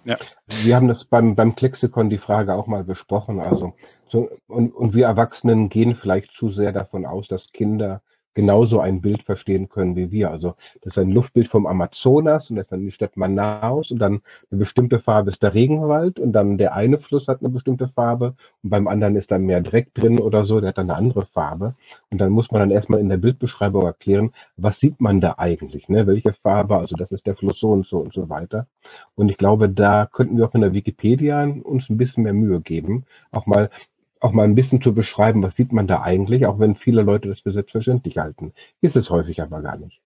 Speaker 5: Ja. Wir haben das beim, beim Klexikon die Frage auch mal besprochen. Also, so, und, und wir Erwachsenen gehen vielleicht zu sehr davon aus, dass Kinder genauso ein Bild verstehen können wie wir. Also das ist ein Luftbild vom Amazonas und das ist dann die Stadt Manaus und dann eine bestimmte Farbe ist der Regenwald und dann der eine Fluss hat eine bestimmte Farbe und beim anderen ist dann mehr Dreck drin oder so, der hat dann eine andere Farbe. Und dann muss man dann erstmal in der Bildbeschreibung erklären, was sieht man da eigentlich, ne? welche Farbe, also das ist der Fluss so und so und so weiter. Und ich glaube, da könnten wir auch in der Wikipedia uns ein bisschen mehr Mühe geben, auch mal auch mal ein bisschen zu beschreiben, was sieht man da eigentlich, auch wenn viele Leute das für selbstverständlich halten. Ist es häufig aber gar nicht.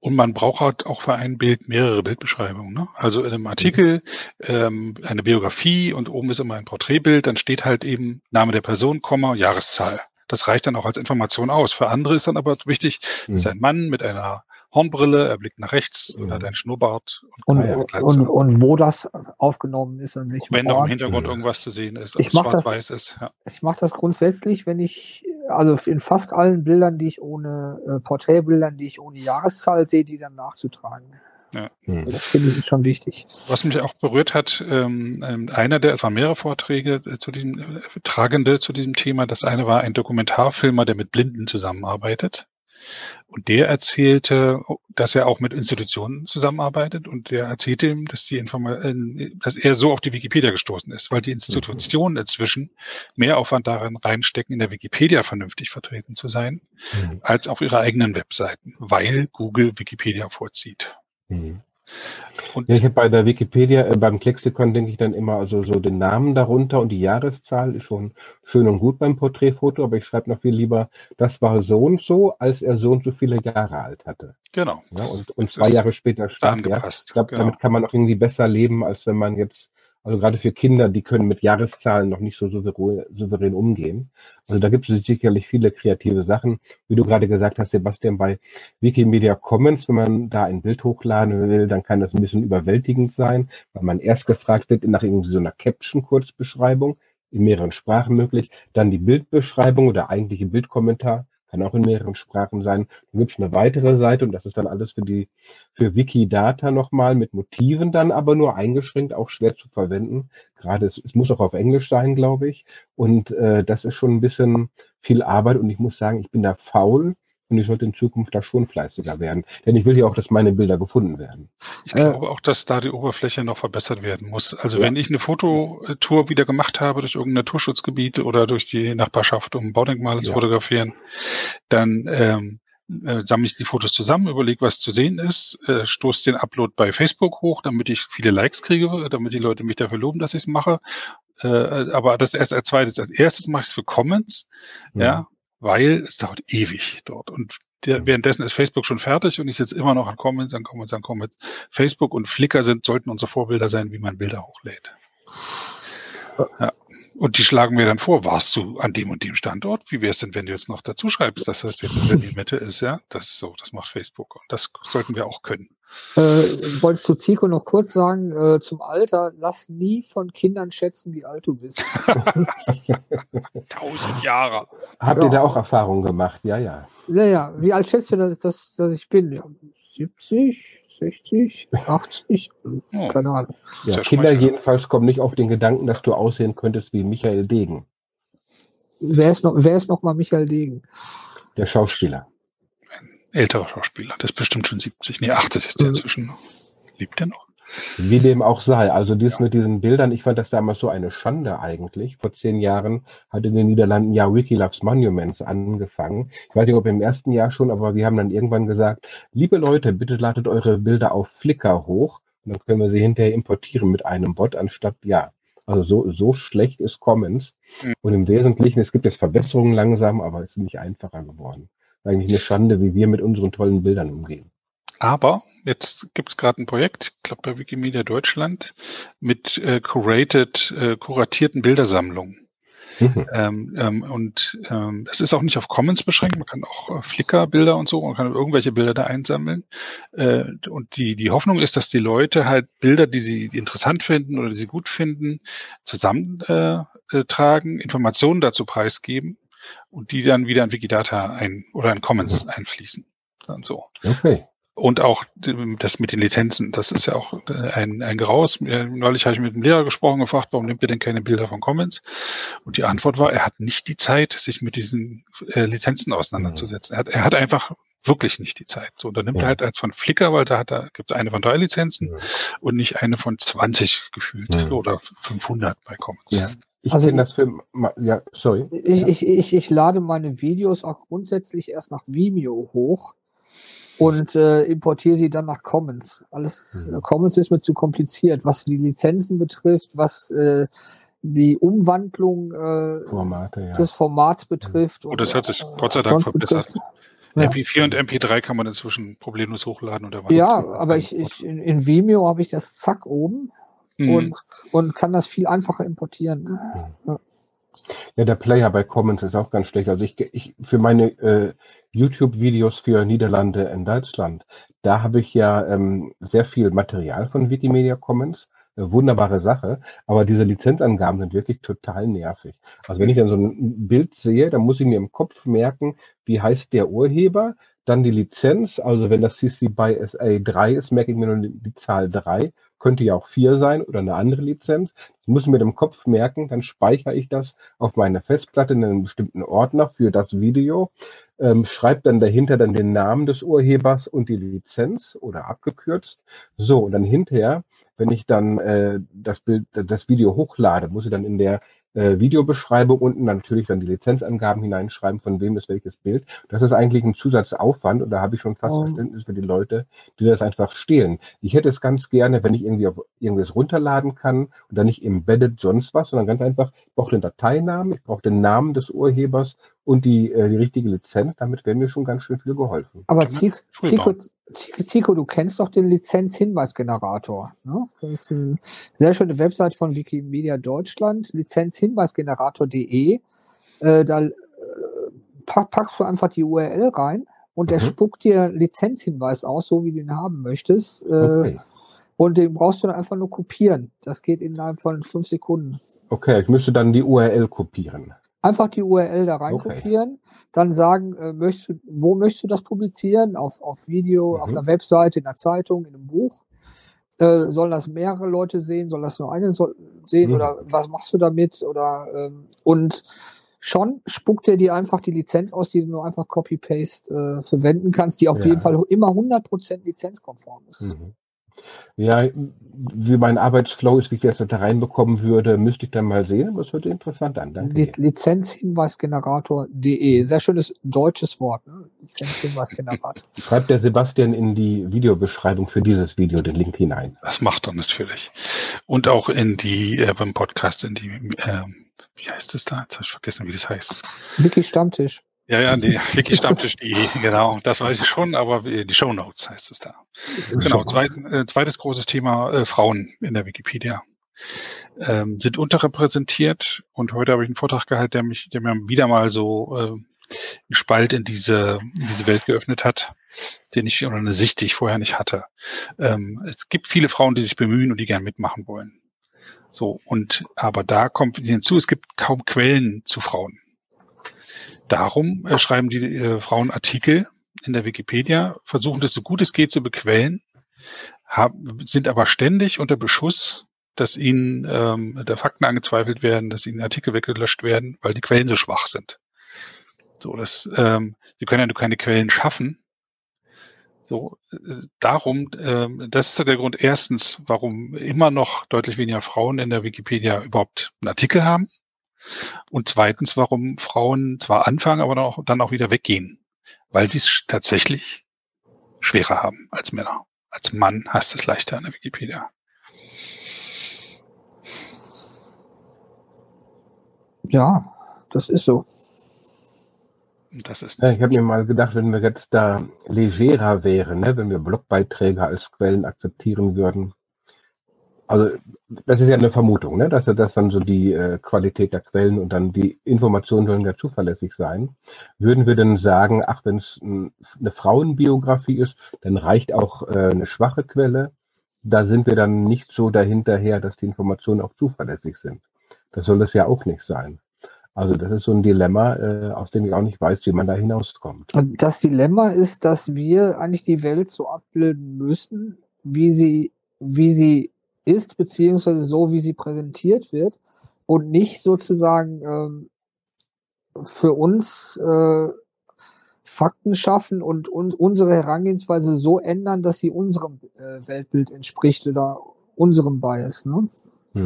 Speaker 2: Und man braucht halt auch für ein Bild mehrere Bildbeschreibungen. Ne? Also in einem Artikel ähm, eine Biografie und oben ist immer ein Porträtbild, dann steht halt eben Name der Person, Komma, Jahreszahl. Das reicht dann auch als Information aus. Für andere ist dann aber wichtig, mhm. ist ein Mann mit einer Hornbrille, er blickt nach rechts und hat einen Schnurrbart.
Speaker 6: Und, und, und, und, wo das aufgenommen ist an sich.
Speaker 2: Wenn noch im Hintergrund irgendwas zu sehen ist,
Speaker 6: ich mache das, ist. Ja. Ich mache das grundsätzlich, wenn ich, also in fast allen Bildern, die ich ohne, äh, Porträtbildern, die ich ohne Jahreszahl sehe, die dann nachzutragen. Ja. Das finde ich schon wichtig.
Speaker 2: Was mich auch berührt hat, ähm, ähm, einer der, es waren mehrere Vorträge äh, zu diesem, äh, Tragende zu diesem Thema. Das eine war ein Dokumentarfilmer, der mit Blinden zusammenarbeitet. Und der erzählte, dass er auch mit Institutionen zusammenarbeitet und der erzählte ihm, dass die Informa äh, dass er so auf die Wikipedia gestoßen ist, weil die Institutionen inzwischen mehr Aufwand darin reinstecken, in der Wikipedia vernünftig vertreten zu sein, mhm. als auf ihre eigenen Webseiten, weil Google Wikipedia vorzieht. Mhm.
Speaker 5: Und ja, ich habe bei der Wikipedia, äh, beim Klexikon denke ich dann immer, also so den Namen darunter und die Jahreszahl ist schon schön und gut beim Porträtfoto, aber ich schreibe noch viel lieber, das war so und so, als er so und so viele Jahre alt hatte.
Speaker 2: Genau.
Speaker 5: Ja, und, und zwei Jahre später
Speaker 2: starb. Ja. Ich
Speaker 5: glaube, genau. damit kann man auch irgendwie besser leben, als wenn man jetzt also gerade für Kinder, die können mit Jahreszahlen noch nicht so souverän, umgehen. Also da gibt es sicherlich viele kreative Sachen. Wie du gerade gesagt hast, Sebastian, bei Wikimedia Commons, wenn man da ein Bild hochladen will, dann kann das ein bisschen überwältigend sein, weil man erst gefragt wird nach irgendwie so einer Caption-Kurzbeschreibung, in mehreren Sprachen möglich, dann die Bildbeschreibung oder eigentliche Bildkommentar kann auch in mehreren Sprachen sein. Dann gibt es eine weitere Seite und das ist dann alles für die für Wikidata nochmal mit Motiven dann, aber nur eingeschränkt, auch schwer zu verwenden. Gerade es, es muss auch auf Englisch sein, glaube ich. Und äh, das ist schon ein bisschen viel Arbeit und ich muss sagen, ich bin da faul und ich sollte in Zukunft da schon fleißiger werden. Denn ich will ja auch, dass meine Bilder gefunden werden.
Speaker 2: Ich glaube auch, dass da die Oberfläche noch verbessert werden muss. Also ja. wenn ich eine Fototour wieder gemacht habe durch irgendein Naturschutzgebiet oder durch die Nachbarschaft, um Baudenkmale ja. zu fotografieren, dann ähm, äh, sammle ich die Fotos zusammen, überlege, was zu sehen ist, äh, stoße den Upload bei Facebook hoch, damit ich viele Likes kriege, damit die Leute mich dafür loben, dass ich es mache. Äh, aber das erst als zweites. Als erstes mache ich es für Comments, ja. ja, weil es dauert ewig dort. Und der, währenddessen ist Facebook schon fertig und ich sitze immer noch an Comments, an Comments, an Comments. Facebook und Flickr sind, sollten unsere Vorbilder sein, wie man Bilder hochlädt. Ja. Und die schlagen mir dann vor, warst du an dem und dem Standort? Wie wäre es denn, wenn du jetzt noch dazu schreibst, dass das jetzt in der Mitte ist? Ja, das so, das macht Facebook. Und das sollten wir auch können.
Speaker 6: Äh, wolltest du Zico noch kurz sagen, äh, zum Alter, lass nie von Kindern schätzen, wie alt du bist.
Speaker 2: Tausend Jahre.
Speaker 5: Habt ja. ihr da auch Erfahrungen gemacht? Ja, ja.
Speaker 6: Ja, ja. Wie alt schätzt du, dass, dass, dass ich bin? Ja, 70, 60, 80? Oh. Keine Ahnung.
Speaker 5: Ja, Kinder jedenfalls kommen nicht auf den Gedanken, dass du aussehen könntest wie Michael Degen.
Speaker 6: Wer ist noch, wer ist noch mal Michael Degen?
Speaker 5: Der Schauspieler
Speaker 2: älterer Schauspieler. Das ist bestimmt schon 70, nee, 80 ist der mhm. inzwischen. Lebt der noch?
Speaker 5: Wie dem auch sei. Also dies ja. mit diesen Bildern, ich fand das damals so eine Schande eigentlich. Vor zehn Jahren hat in den Niederlanden ja Wiki Loves Monuments angefangen. Ich weiß nicht, ob im ersten Jahr schon, aber wir haben dann irgendwann gesagt, liebe Leute, bitte ladet eure Bilder auf Flickr hoch. Und dann können wir sie hinterher importieren mit einem Bot anstatt, ja. Also so, so schlecht ist Commons. Mhm. Und im Wesentlichen, es gibt jetzt Verbesserungen langsam, aber es ist nicht einfacher geworden eigentlich eine Schande, wie wir mit unseren tollen Bildern umgehen.
Speaker 2: Aber jetzt gibt es gerade ein Projekt, ich glaube bei Wikimedia Deutschland, mit äh, curated, äh, kuratierten Bildersammlungen. Mhm. Ähm, ähm, und ähm, es ist auch nicht auf Commons beschränkt, man kann auch äh, Flickr-Bilder und so, man kann irgendwelche Bilder da einsammeln. Äh, und die, die Hoffnung ist, dass die Leute halt Bilder, die sie interessant finden oder die sie gut finden, zusammentragen, äh, äh Informationen dazu preisgeben und die dann wieder in Wikidata ein oder in Commons einfließen. Und so. Okay. Und auch das mit den Lizenzen, das ist ja auch ein, ein Graus. Neulich habe ich mit einem Lehrer gesprochen, gefragt, warum nimmt ihr denn keine Bilder von Commons? Und die Antwort war, er hat nicht die Zeit, sich mit diesen äh, Lizenzen auseinanderzusetzen. Er hat, er hat einfach wirklich nicht die Zeit. So, dann nimmt ja. er halt eins von Flickr, weil da hat er, gibt es eine von drei Lizenzen ja. und nicht eine von 20 gefühlt ja. oder 500 bei Commons.
Speaker 5: Ja. Ich also, das für, ja, sorry.
Speaker 6: Ich, ich, ich, ich lade meine Videos auch grundsätzlich erst nach Vimeo hoch und äh, importiere sie dann nach Commons. Alles mhm. Commons ist mir zu kompliziert, was die Lizenzen betrifft, was äh, die Umwandlung äh, Formate, ja. des Formats betrifft.
Speaker 2: Oh, das hat sich Gott sei Dank verbessert. Ja. MP4 und MP3 kann man inzwischen problemlos hochladen. Und
Speaker 6: ja, aber ich, ich in, in Vimeo habe ich das zack oben mhm. und, und kann das viel einfacher importieren. Ne?
Speaker 5: Ja. ja. der Player bei Commons ist auch ganz schlecht. Also ich, ich für meine äh, YouTube-Videos für Niederlande in Deutschland, da habe ich ja ähm, sehr viel Material von Wikimedia Commons. Eine wunderbare Sache, aber diese Lizenzangaben sind wirklich total nervig. Also wenn ich dann so ein Bild sehe, dann muss ich mir im Kopf merken, wie heißt der Urheber, dann die Lizenz, also wenn das CC by SA 3 ist, merke ich mir nur die Zahl 3 könnte ja auch vier sein oder eine andere Lizenz. Das muss ich mir im Kopf merken, dann speichere ich das auf meine Festplatte in einem bestimmten Ordner für das Video, ähm, schreibe dann dahinter dann den Namen des Urhebers und die Lizenz oder abgekürzt. So, und dann hinterher, wenn ich dann äh, das Bild, das Video hochlade, muss ich dann in der äh, Videobeschreibung unten natürlich dann die Lizenzangaben hineinschreiben, von wem ist welches Bild. Das ist eigentlich ein Zusatzaufwand und da habe ich schon fast oh. Verständnis für die Leute, die das einfach stehlen. Ich hätte es ganz gerne, wenn ich irgendwie auf irgendwas runterladen kann und dann nicht embedded sonst was, sondern ganz einfach, ich brauche den Dateinamen, ich brauche den Namen des Urhebers und die, äh, die richtige Lizenz. Damit wäre mir schon ganz schön viel geholfen.
Speaker 6: Aber Zico, Zico, Zico, du kennst doch den Lizenzhinweisgenerator. Ne? Das ist eine sehr schöne Website von Wikimedia Deutschland, lizenzhinweisgenerator.de. Äh, da äh, packst du einfach die URL rein und der mhm. spuckt dir Lizenzhinweis aus, so wie du ihn haben möchtest. Äh, okay. Und den brauchst du dann einfach nur kopieren. Das geht innerhalb von fünf Sekunden.
Speaker 5: Okay, ich müsste dann die URL kopieren.
Speaker 6: Einfach die URL da reinkopieren, okay. dann sagen, äh, möchtest du, wo möchtest du das publizieren? Auf, auf Video, mhm. auf einer Webseite, in einer Zeitung, in einem Buch. Äh, sollen das mehrere Leute sehen? Soll das nur eine so sehen? Mhm. Oder was machst du damit? Oder ähm, und schon spuckt er dir einfach die Lizenz aus, die du nur einfach Copy-Paste äh, verwenden kannst, die auf ja. jeden Fall immer 100% lizenzkonform ist. Mhm.
Speaker 5: Ja, wie mein Arbeitsflow ist, wie ich das da reinbekommen würde, müsste ich dann mal sehen, aber es hört interessant an. Danke.
Speaker 6: Li Lizenzhinweisgenerator.de, sehr schönes deutsches Wort, ne? Lizenzhinweisgenerator.
Speaker 5: Schreibt der Sebastian in die Videobeschreibung für dieses Video den Link hinein.
Speaker 2: Das macht er natürlich. Und auch in die, äh, beim Podcast, in die, äh, wie heißt es da? Jetzt habe ich vergessen, wie das heißt.
Speaker 6: Wiki Stammtisch.
Speaker 2: Ja, ja, die Wiki-Stammtisch.de, genau, das weiß ich schon, aber die Show Notes heißt es da. Genau, zweit, äh, zweites großes Thema, äh, Frauen in der Wikipedia. Ähm, sind unterrepräsentiert und heute habe ich einen Vortrag gehalten, der mich, der mir wieder mal so äh, einen Spalt in diese, in diese Welt geöffnet hat, den ich oder eine Sicht, die ich vorher nicht hatte. Ähm, es gibt viele Frauen, die sich bemühen und die gern mitmachen wollen. So, und aber da kommt hinzu, es gibt kaum Quellen zu Frauen. Darum äh, schreiben die äh, Frauen Artikel in der Wikipedia, versuchen das so gut es geht zu bequellen, haben, sind aber ständig unter Beschuss, dass ihnen ähm, der Fakten angezweifelt werden, dass ihnen Artikel weggelöscht werden, weil die Quellen so schwach sind. So, das, ähm, sie können ja nur keine Quellen schaffen. So, äh, darum, ähm, das ist der Grund erstens, warum immer noch deutlich weniger Frauen in der Wikipedia überhaupt einen Artikel haben. Und zweitens, warum Frauen zwar anfangen, aber dann auch, dann auch wieder weggehen. Weil sie es tatsächlich schwerer haben als Männer. Als Mann hast es leichter in der Wikipedia.
Speaker 6: Ja, das ist so.
Speaker 5: Das ist ja, ich habe mir mal gedacht, wenn wir jetzt da legerer wären, ne, wenn wir Blogbeiträge als Quellen akzeptieren würden, also das ist ja eine Vermutung, ne? dass das dann so die äh, Qualität der Quellen und dann die Informationen sollen ja zuverlässig sein. Würden wir denn sagen, ach, wenn es ein, eine Frauenbiografie ist, dann reicht auch äh, eine schwache Quelle. Da sind wir dann nicht so dahinterher, dass die Informationen auch zuverlässig sind. Das soll es ja auch nicht sein. Also das ist so ein Dilemma, äh, aus dem ich auch nicht weiß, wie man da hinauskommt.
Speaker 6: Und das Dilemma ist, dass wir eigentlich die Welt so abbilden müssen, wie sie, wie sie ist, beziehungsweise so, wie sie präsentiert wird und nicht sozusagen ähm, für uns äh, Fakten schaffen und, und unsere Herangehensweise so ändern, dass sie unserem äh, Weltbild entspricht oder unserem Bias. Ne? Hm.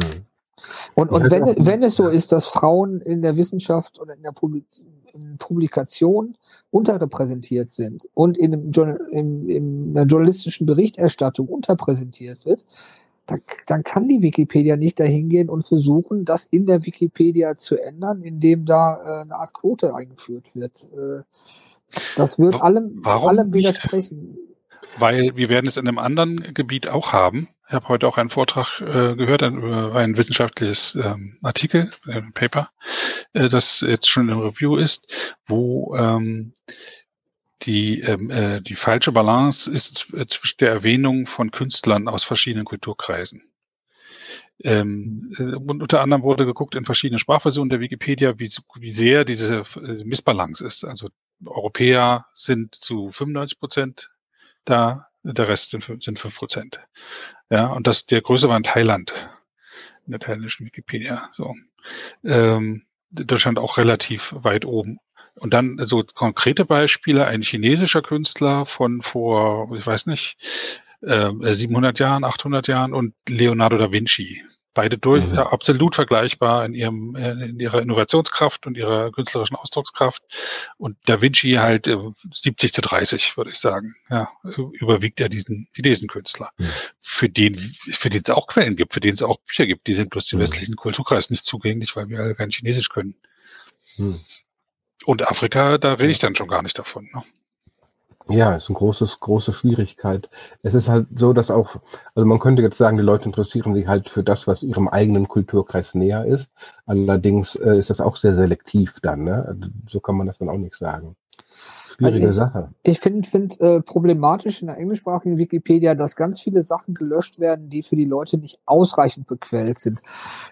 Speaker 6: Und, und wenn, wenn es so ist, dass Frauen in der Wissenschaft oder in der Publik in Publikation unterrepräsentiert sind und in, einem, in, in der journalistischen Berichterstattung unterpräsentiert wird, dann, dann kann die Wikipedia nicht dahin gehen und versuchen, das in der Wikipedia zu ändern, indem da äh, eine Art Quote eingeführt wird. Äh, das wird allem, allem widersprechen.
Speaker 2: Weil wir werden es in einem anderen Gebiet auch haben. Ich habe heute auch einen Vortrag äh, gehört, ein, über ein wissenschaftliches ähm, Artikel, ein Paper, äh, das jetzt schon in Review ist, wo ähm, die, ähm, äh, die falsche Balance ist äh, zwischen der Erwähnung von Künstlern aus verschiedenen Kulturkreisen. Ähm, äh, unter anderem wurde geguckt in verschiedenen Sprachversionen der Wikipedia, wie, wie sehr diese Missbalance ist. Also Europäer sind zu 95 Prozent da, der Rest sind, sind 5 Prozent. Ja, und das, der größte war in Thailand, in der thailändischen Wikipedia. So. Ähm, Deutschland auch relativ weit oben. Und dann so konkrete Beispiele, ein chinesischer Künstler von vor, ich weiß nicht, äh, 700 Jahren, 800 Jahren und Leonardo da Vinci. Beide durch, mhm. äh, absolut vergleichbar in ihrem, äh, in ihrer Innovationskraft und ihrer künstlerischen Ausdruckskraft. Und Da Vinci halt äh, 70 zu 30, würde ich sagen. Ja, überwiegt er diesen diesen Künstler. Mhm. Für den, für den es auch Quellen gibt, für den es auch Bücher gibt, die sind bloß dem mhm. westlichen Kulturkreis nicht zugänglich, weil wir alle kein Chinesisch können. Und Afrika, da rede ich dann schon gar nicht davon. Ne?
Speaker 5: Ja, ist eine großes, große Schwierigkeit. Es ist halt so, dass auch, also man könnte jetzt sagen, die Leute interessieren sich halt für das, was ihrem eigenen Kulturkreis näher ist. Allerdings äh, ist das auch sehr selektiv dann, ne? Also so kann man das dann auch nicht sagen. Schwierige
Speaker 6: also
Speaker 5: ich, Sache.
Speaker 6: Ich finde find, äh, problematisch in der englischsprachigen Wikipedia, dass ganz viele Sachen gelöscht werden, die für die Leute nicht ausreichend bequellt sind.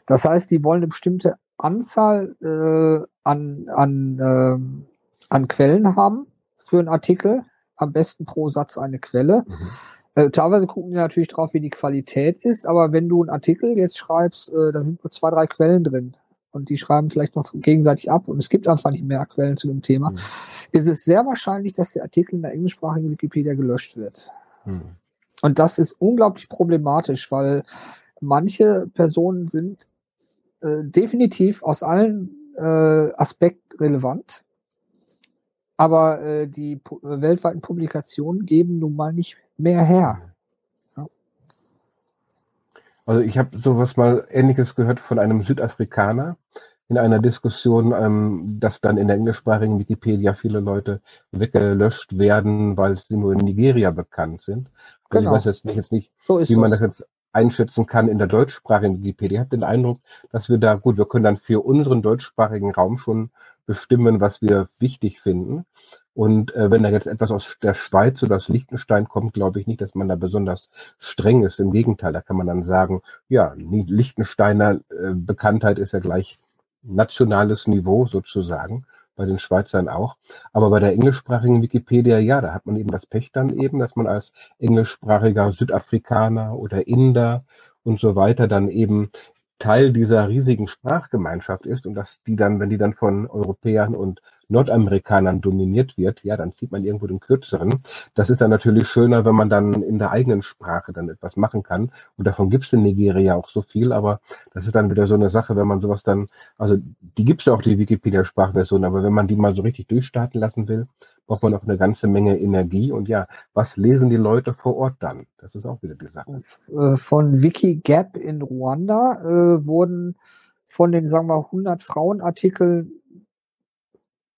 Speaker 6: Das heißt, die wollen eine bestimmte Anzahl äh, an, an, äh, an Quellen haben für einen Artikel. Am besten pro Satz eine Quelle. Mhm. Äh, teilweise gucken die natürlich drauf, wie die Qualität ist, aber wenn du einen Artikel jetzt schreibst, äh, da sind nur zwei, drei Quellen drin und die schreiben vielleicht noch gegenseitig ab und es gibt einfach nicht mehr Quellen zu dem Thema, mhm. ist es sehr wahrscheinlich, dass der Artikel in der englischsprachigen Wikipedia gelöscht wird. Mhm. Und das ist unglaublich problematisch, weil manche Personen sind äh, definitiv aus allen äh, Aspekten relevant. Aber äh, die pu weltweiten Publikationen geben nun mal nicht mehr her. Ja.
Speaker 5: Also ich habe sowas mal Ähnliches gehört von einem Südafrikaner in einer Diskussion, ähm, dass dann in der englischsprachigen Wikipedia viele Leute weggelöscht werden, weil sie nur in Nigeria bekannt sind. Also genau. Ich weiß jetzt nicht, jetzt nicht so wie man das jetzt einschätzen kann in der deutschsprachigen Wikipedia. Ich habe den Eindruck, dass wir da, gut, wir können dann für unseren deutschsprachigen Raum schon bestimmen, was wir wichtig finden. Und äh, wenn da jetzt etwas aus der Schweiz oder aus Liechtenstein kommt, glaube ich nicht, dass man da besonders streng ist. Im Gegenteil, da kann man dann sagen, ja, Liechtensteiner äh, Bekanntheit ist ja gleich nationales Niveau sozusagen bei den Schweizern auch. Aber bei der englischsprachigen Wikipedia, ja, da hat man eben das Pech dann eben, dass man als englischsprachiger Südafrikaner oder Inder und so weiter dann eben Teil dieser riesigen Sprachgemeinschaft ist und dass die dann, wenn die dann von Europäern und Nordamerikanern dominiert wird, ja, dann zieht man irgendwo den kürzeren. Das ist dann natürlich schöner, wenn man dann in der eigenen Sprache dann etwas machen kann. Und davon gibt es in Nigeria auch so viel, aber das ist dann wieder so eine Sache, wenn man sowas dann, also die gibt es ja auch, die Wikipedia-Sprachversion, aber wenn man die mal so richtig durchstarten lassen will, braucht man auch eine ganze Menge Energie. Und ja, was lesen die Leute vor Ort dann? Das ist auch wieder die Sache.
Speaker 6: Äh, von Wikigap in Ruanda äh, wurden von den, sagen wir, 100 Frauenartikeln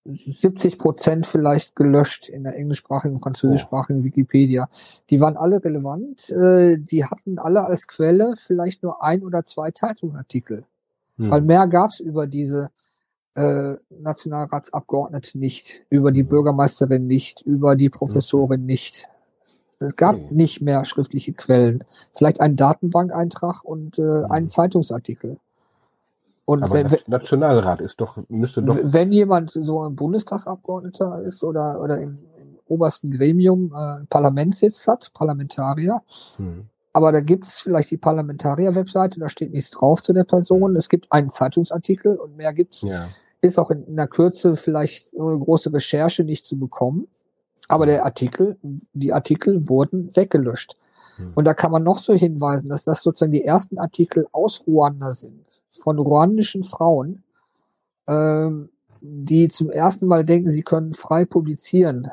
Speaker 6: 70 Prozent vielleicht gelöscht in der englischsprachigen, französischsprachigen oh. Wikipedia. Die waren alle relevant. Äh, die hatten alle als Quelle vielleicht nur ein oder zwei Zeitungsartikel. Hm. Weil mehr gab's über diese äh, Nationalratsabgeordnete nicht, über die. Bürgermeisterin nicht, über die Professorin nicht. Es gab nicht mehr schriftliche Quellen. Vielleicht ein Datenbankeintrag und äh, hm. einen Zeitungsartikel.
Speaker 5: Und Aber wenn, Nationalrat ist doch, müsste doch.
Speaker 6: Wenn jemand so ein Bundestagsabgeordneter ist oder, oder im, im obersten Gremium äh, Parlamentssitz hat, Parlamentarier, hm. aber da gibt es vielleicht die Parlamentarier-Webseite, da steht nichts drauf zu der Person. Es gibt einen Zeitungsartikel und mehr gibt's. Ja. Ist auch in, der Kürze vielleicht eine große Recherche nicht zu bekommen. Aber hm. der Artikel, die Artikel wurden weggelöscht. Hm. Und da kann man noch so hinweisen, dass das sozusagen die ersten Artikel aus Ruanda sind von ruandischen Frauen, ähm, die zum ersten Mal denken, sie können frei publizieren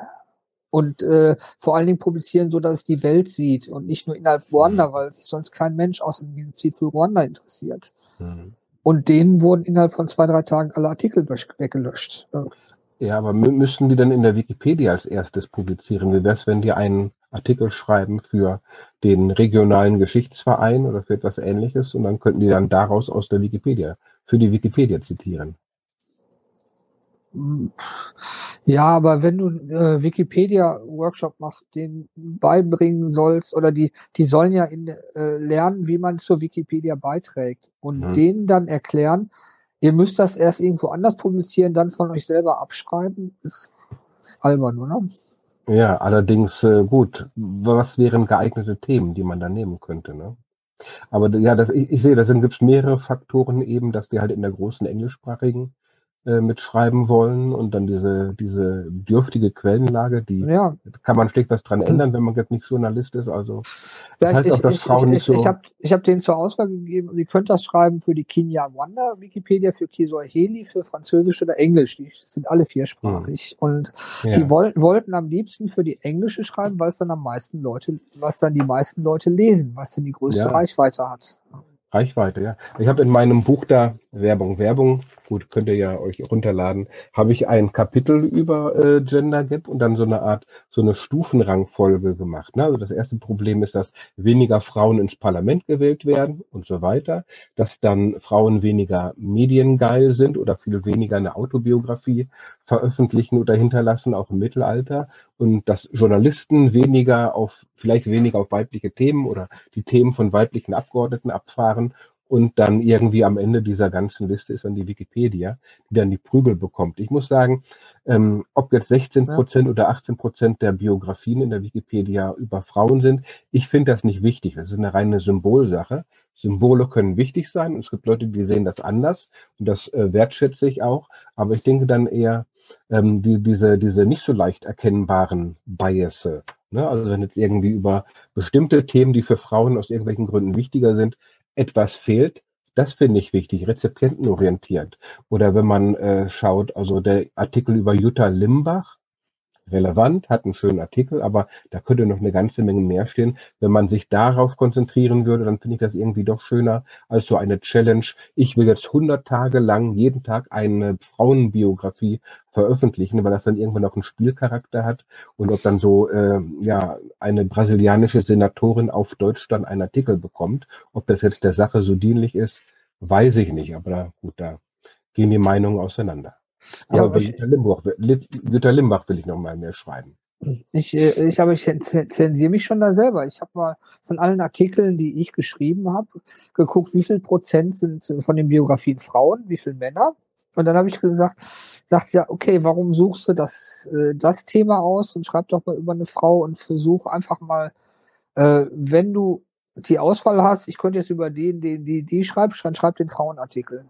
Speaker 6: und äh, vor allen Dingen publizieren, so dass es die Welt sieht und nicht nur innerhalb Ruanda, weil sich sonst kein Mensch außer dem Genozid für Ruanda interessiert. Mhm. Und denen wurden innerhalb von zwei, drei Tagen alle Artikel weggelöscht.
Speaker 5: Ja, aber müssen die dann in der Wikipedia als erstes publizieren? Wie wäre es, wenn die einen Artikel schreiben für den regionalen Geschichtsverein oder für etwas ähnliches und dann könnten die dann daraus aus der Wikipedia, für die Wikipedia zitieren.
Speaker 6: Ja, aber wenn du äh, Wikipedia-Workshop machst, den beibringen sollst, oder die, die sollen ja in, äh, lernen, wie man zur Wikipedia beiträgt und mhm. denen dann erklären, ihr müsst das erst irgendwo anders publizieren, dann von euch selber abschreiben, ist, ist albern, oder?
Speaker 5: Ja, allerdings äh, gut. Was wären geeignete Themen, die man da nehmen könnte? Ne? Aber ja, das, ich, ich sehe, da gibt es mehrere Faktoren eben, dass die halt in der großen englischsprachigen äh, mitschreiben wollen und dann diese, diese dürftige Quellenlage, die ja. kann man schlecht was dran ändern, wenn man jetzt nicht Journalist ist. Also
Speaker 6: das ja, heißt ich, auch, dass ich, Frauen ich, nicht so. Ich habe ich hab denen zur Auswahl gegeben, sie können das schreiben für die Kenya Wanda Wikipedia, für Kiswahili, für Französisch oder Englisch. Die sind alle viersprachig. Hm. Und ja. die wollten, wollten am liebsten für die englische schreiben, weil es dann am meisten Leute, was dann die meisten Leute lesen, was dann die größte Reichweite hat.
Speaker 5: Reichweite, ja. Ich habe in meinem Buch da Werbung, Werbung, gut, könnt ihr ja euch runterladen, habe ich ein Kapitel über äh, Gender Gap und dann so eine Art, so eine Stufenrangfolge gemacht. Ne? Also das erste Problem ist, dass weniger Frauen ins Parlament gewählt werden und so weiter, dass dann Frauen weniger mediengeil sind oder viel weniger eine Autobiografie veröffentlichen oder hinterlassen, auch im Mittelalter und dass Journalisten weniger auf, vielleicht weniger auf weibliche Themen oder die Themen von weiblichen Abgeordneten abfahren und dann irgendwie am Ende dieser ganzen Liste ist dann die Wikipedia, die dann die Prügel bekommt. Ich muss sagen, ähm, ob jetzt 16 Prozent ja. oder 18 Prozent der Biografien in der Wikipedia über Frauen sind, ich finde das nicht wichtig. Das ist eine reine Symbolsache. Symbole können wichtig sein und es gibt Leute, die sehen das anders und das äh, wertschätze ich auch. Aber ich denke dann eher, ähm, die, diese, diese nicht so leicht erkennbaren Biases. Ne? Also wenn jetzt irgendwie über bestimmte Themen, die für Frauen aus irgendwelchen Gründen wichtiger sind, etwas fehlt, das finde ich wichtig, rezipientenorientiert. Oder wenn man äh, schaut, also der Artikel über Jutta Limbach, relevant, hat einen schönen Artikel, aber da könnte noch eine ganze Menge mehr stehen. Wenn man sich darauf konzentrieren würde, dann finde ich das irgendwie doch schöner als so eine Challenge. Ich will jetzt 100 Tage lang jeden Tag eine Frauenbiografie veröffentlichen, weil das dann irgendwann noch einen Spielcharakter hat und ob dann so äh, ja eine brasilianische Senatorin auf Deutsch dann einen Artikel bekommt, ob das jetzt der Sache so dienlich ist, weiß ich nicht. Aber da, gut, da gehen die Meinungen auseinander. Aber ja, bei Jutta Limbach, Jutta Limbach will ich noch mal mehr schreiben.
Speaker 6: Ich, äh, ich, aber ich zensiere mich schon da selber. Ich habe mal von allen Artikeln, die ich geschrieben habe, geguckt, wie viel Prozent sind von den Biografien Frauen, wie viel Männer. Und dann habe ich gesagt, sagt ja, okay, warum suchst du das, äh, das Thema aus und schreib doch mal über eine Frau und versuch einfach mal, äh, wenn du die Auswahl hast, ich könnte jetzt über den, den, die, die schreibst, dann schreib den Frauenartikel.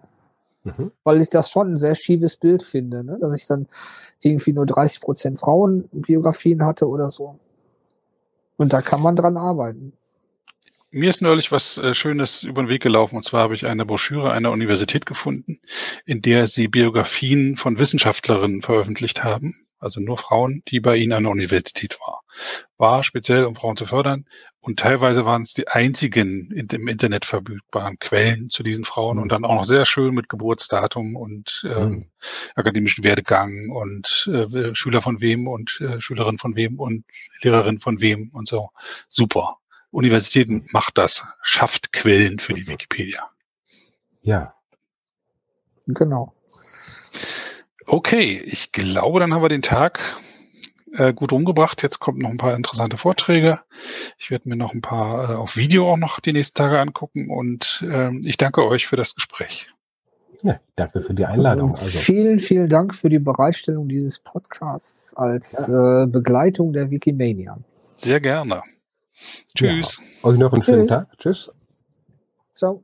Speaker 6: Mhm. Weil ich das schon ein sehr schiefes Bild finde, ne? dass ich dann irgendwie nur 30 Prozent Frauenbiografien hatte oder so. Und da kann man dran arbeiten.
Speaker 7: Mir ist neulich was äh, Schönes über den Weg gelaufen. Und zwar habe ich eine Broschüre einer Universität gefunden, in der sie Biografien von Wissenschaftlerinnen veröffentlicht haben also nur Frauen, die bei ihnen an der Universität war. War speziell, um Frauen zu fördern. Und teilweise waren es die einzigen in, im Internet verfügbaren Quellen zu diesen Frauen mhm. und dann auch noch sehr schön mit Geburtsdatum und ähm, mhm. akademischen Werdegang und äh, Schüler von wem und äh, Schülerin von wem und Lehrerin von wem und so. Super. Universitäten macht das, schafft Quellen für die Wikipedia.
Speaker 5: Ja.
Speaker 6: Genau.
Speaker 7: Okay, ich glaube, dann haben wir den Tag äh, gut umgebracht. Jetzt kommen noch ein paar interessante Vorträge. Ich werde mir noch ein paar äh, auf Video auch noch die nächsten Tage angucken und äh, ich danke euch für das Gespräch.
Speaker 5: Ja, danke für die Einladung.
Speaker 6: Also. Vielen, vielen Dank für die Bereitstellung dieses Podcasts als ja. äh, Begleitung der Wikimania.
Speaker 7: Sehr gerne. Tschüss.
Speaker 5: Ja. Euch noch einen schönen Tag. Tschüss.
Speaker 2: Ciao.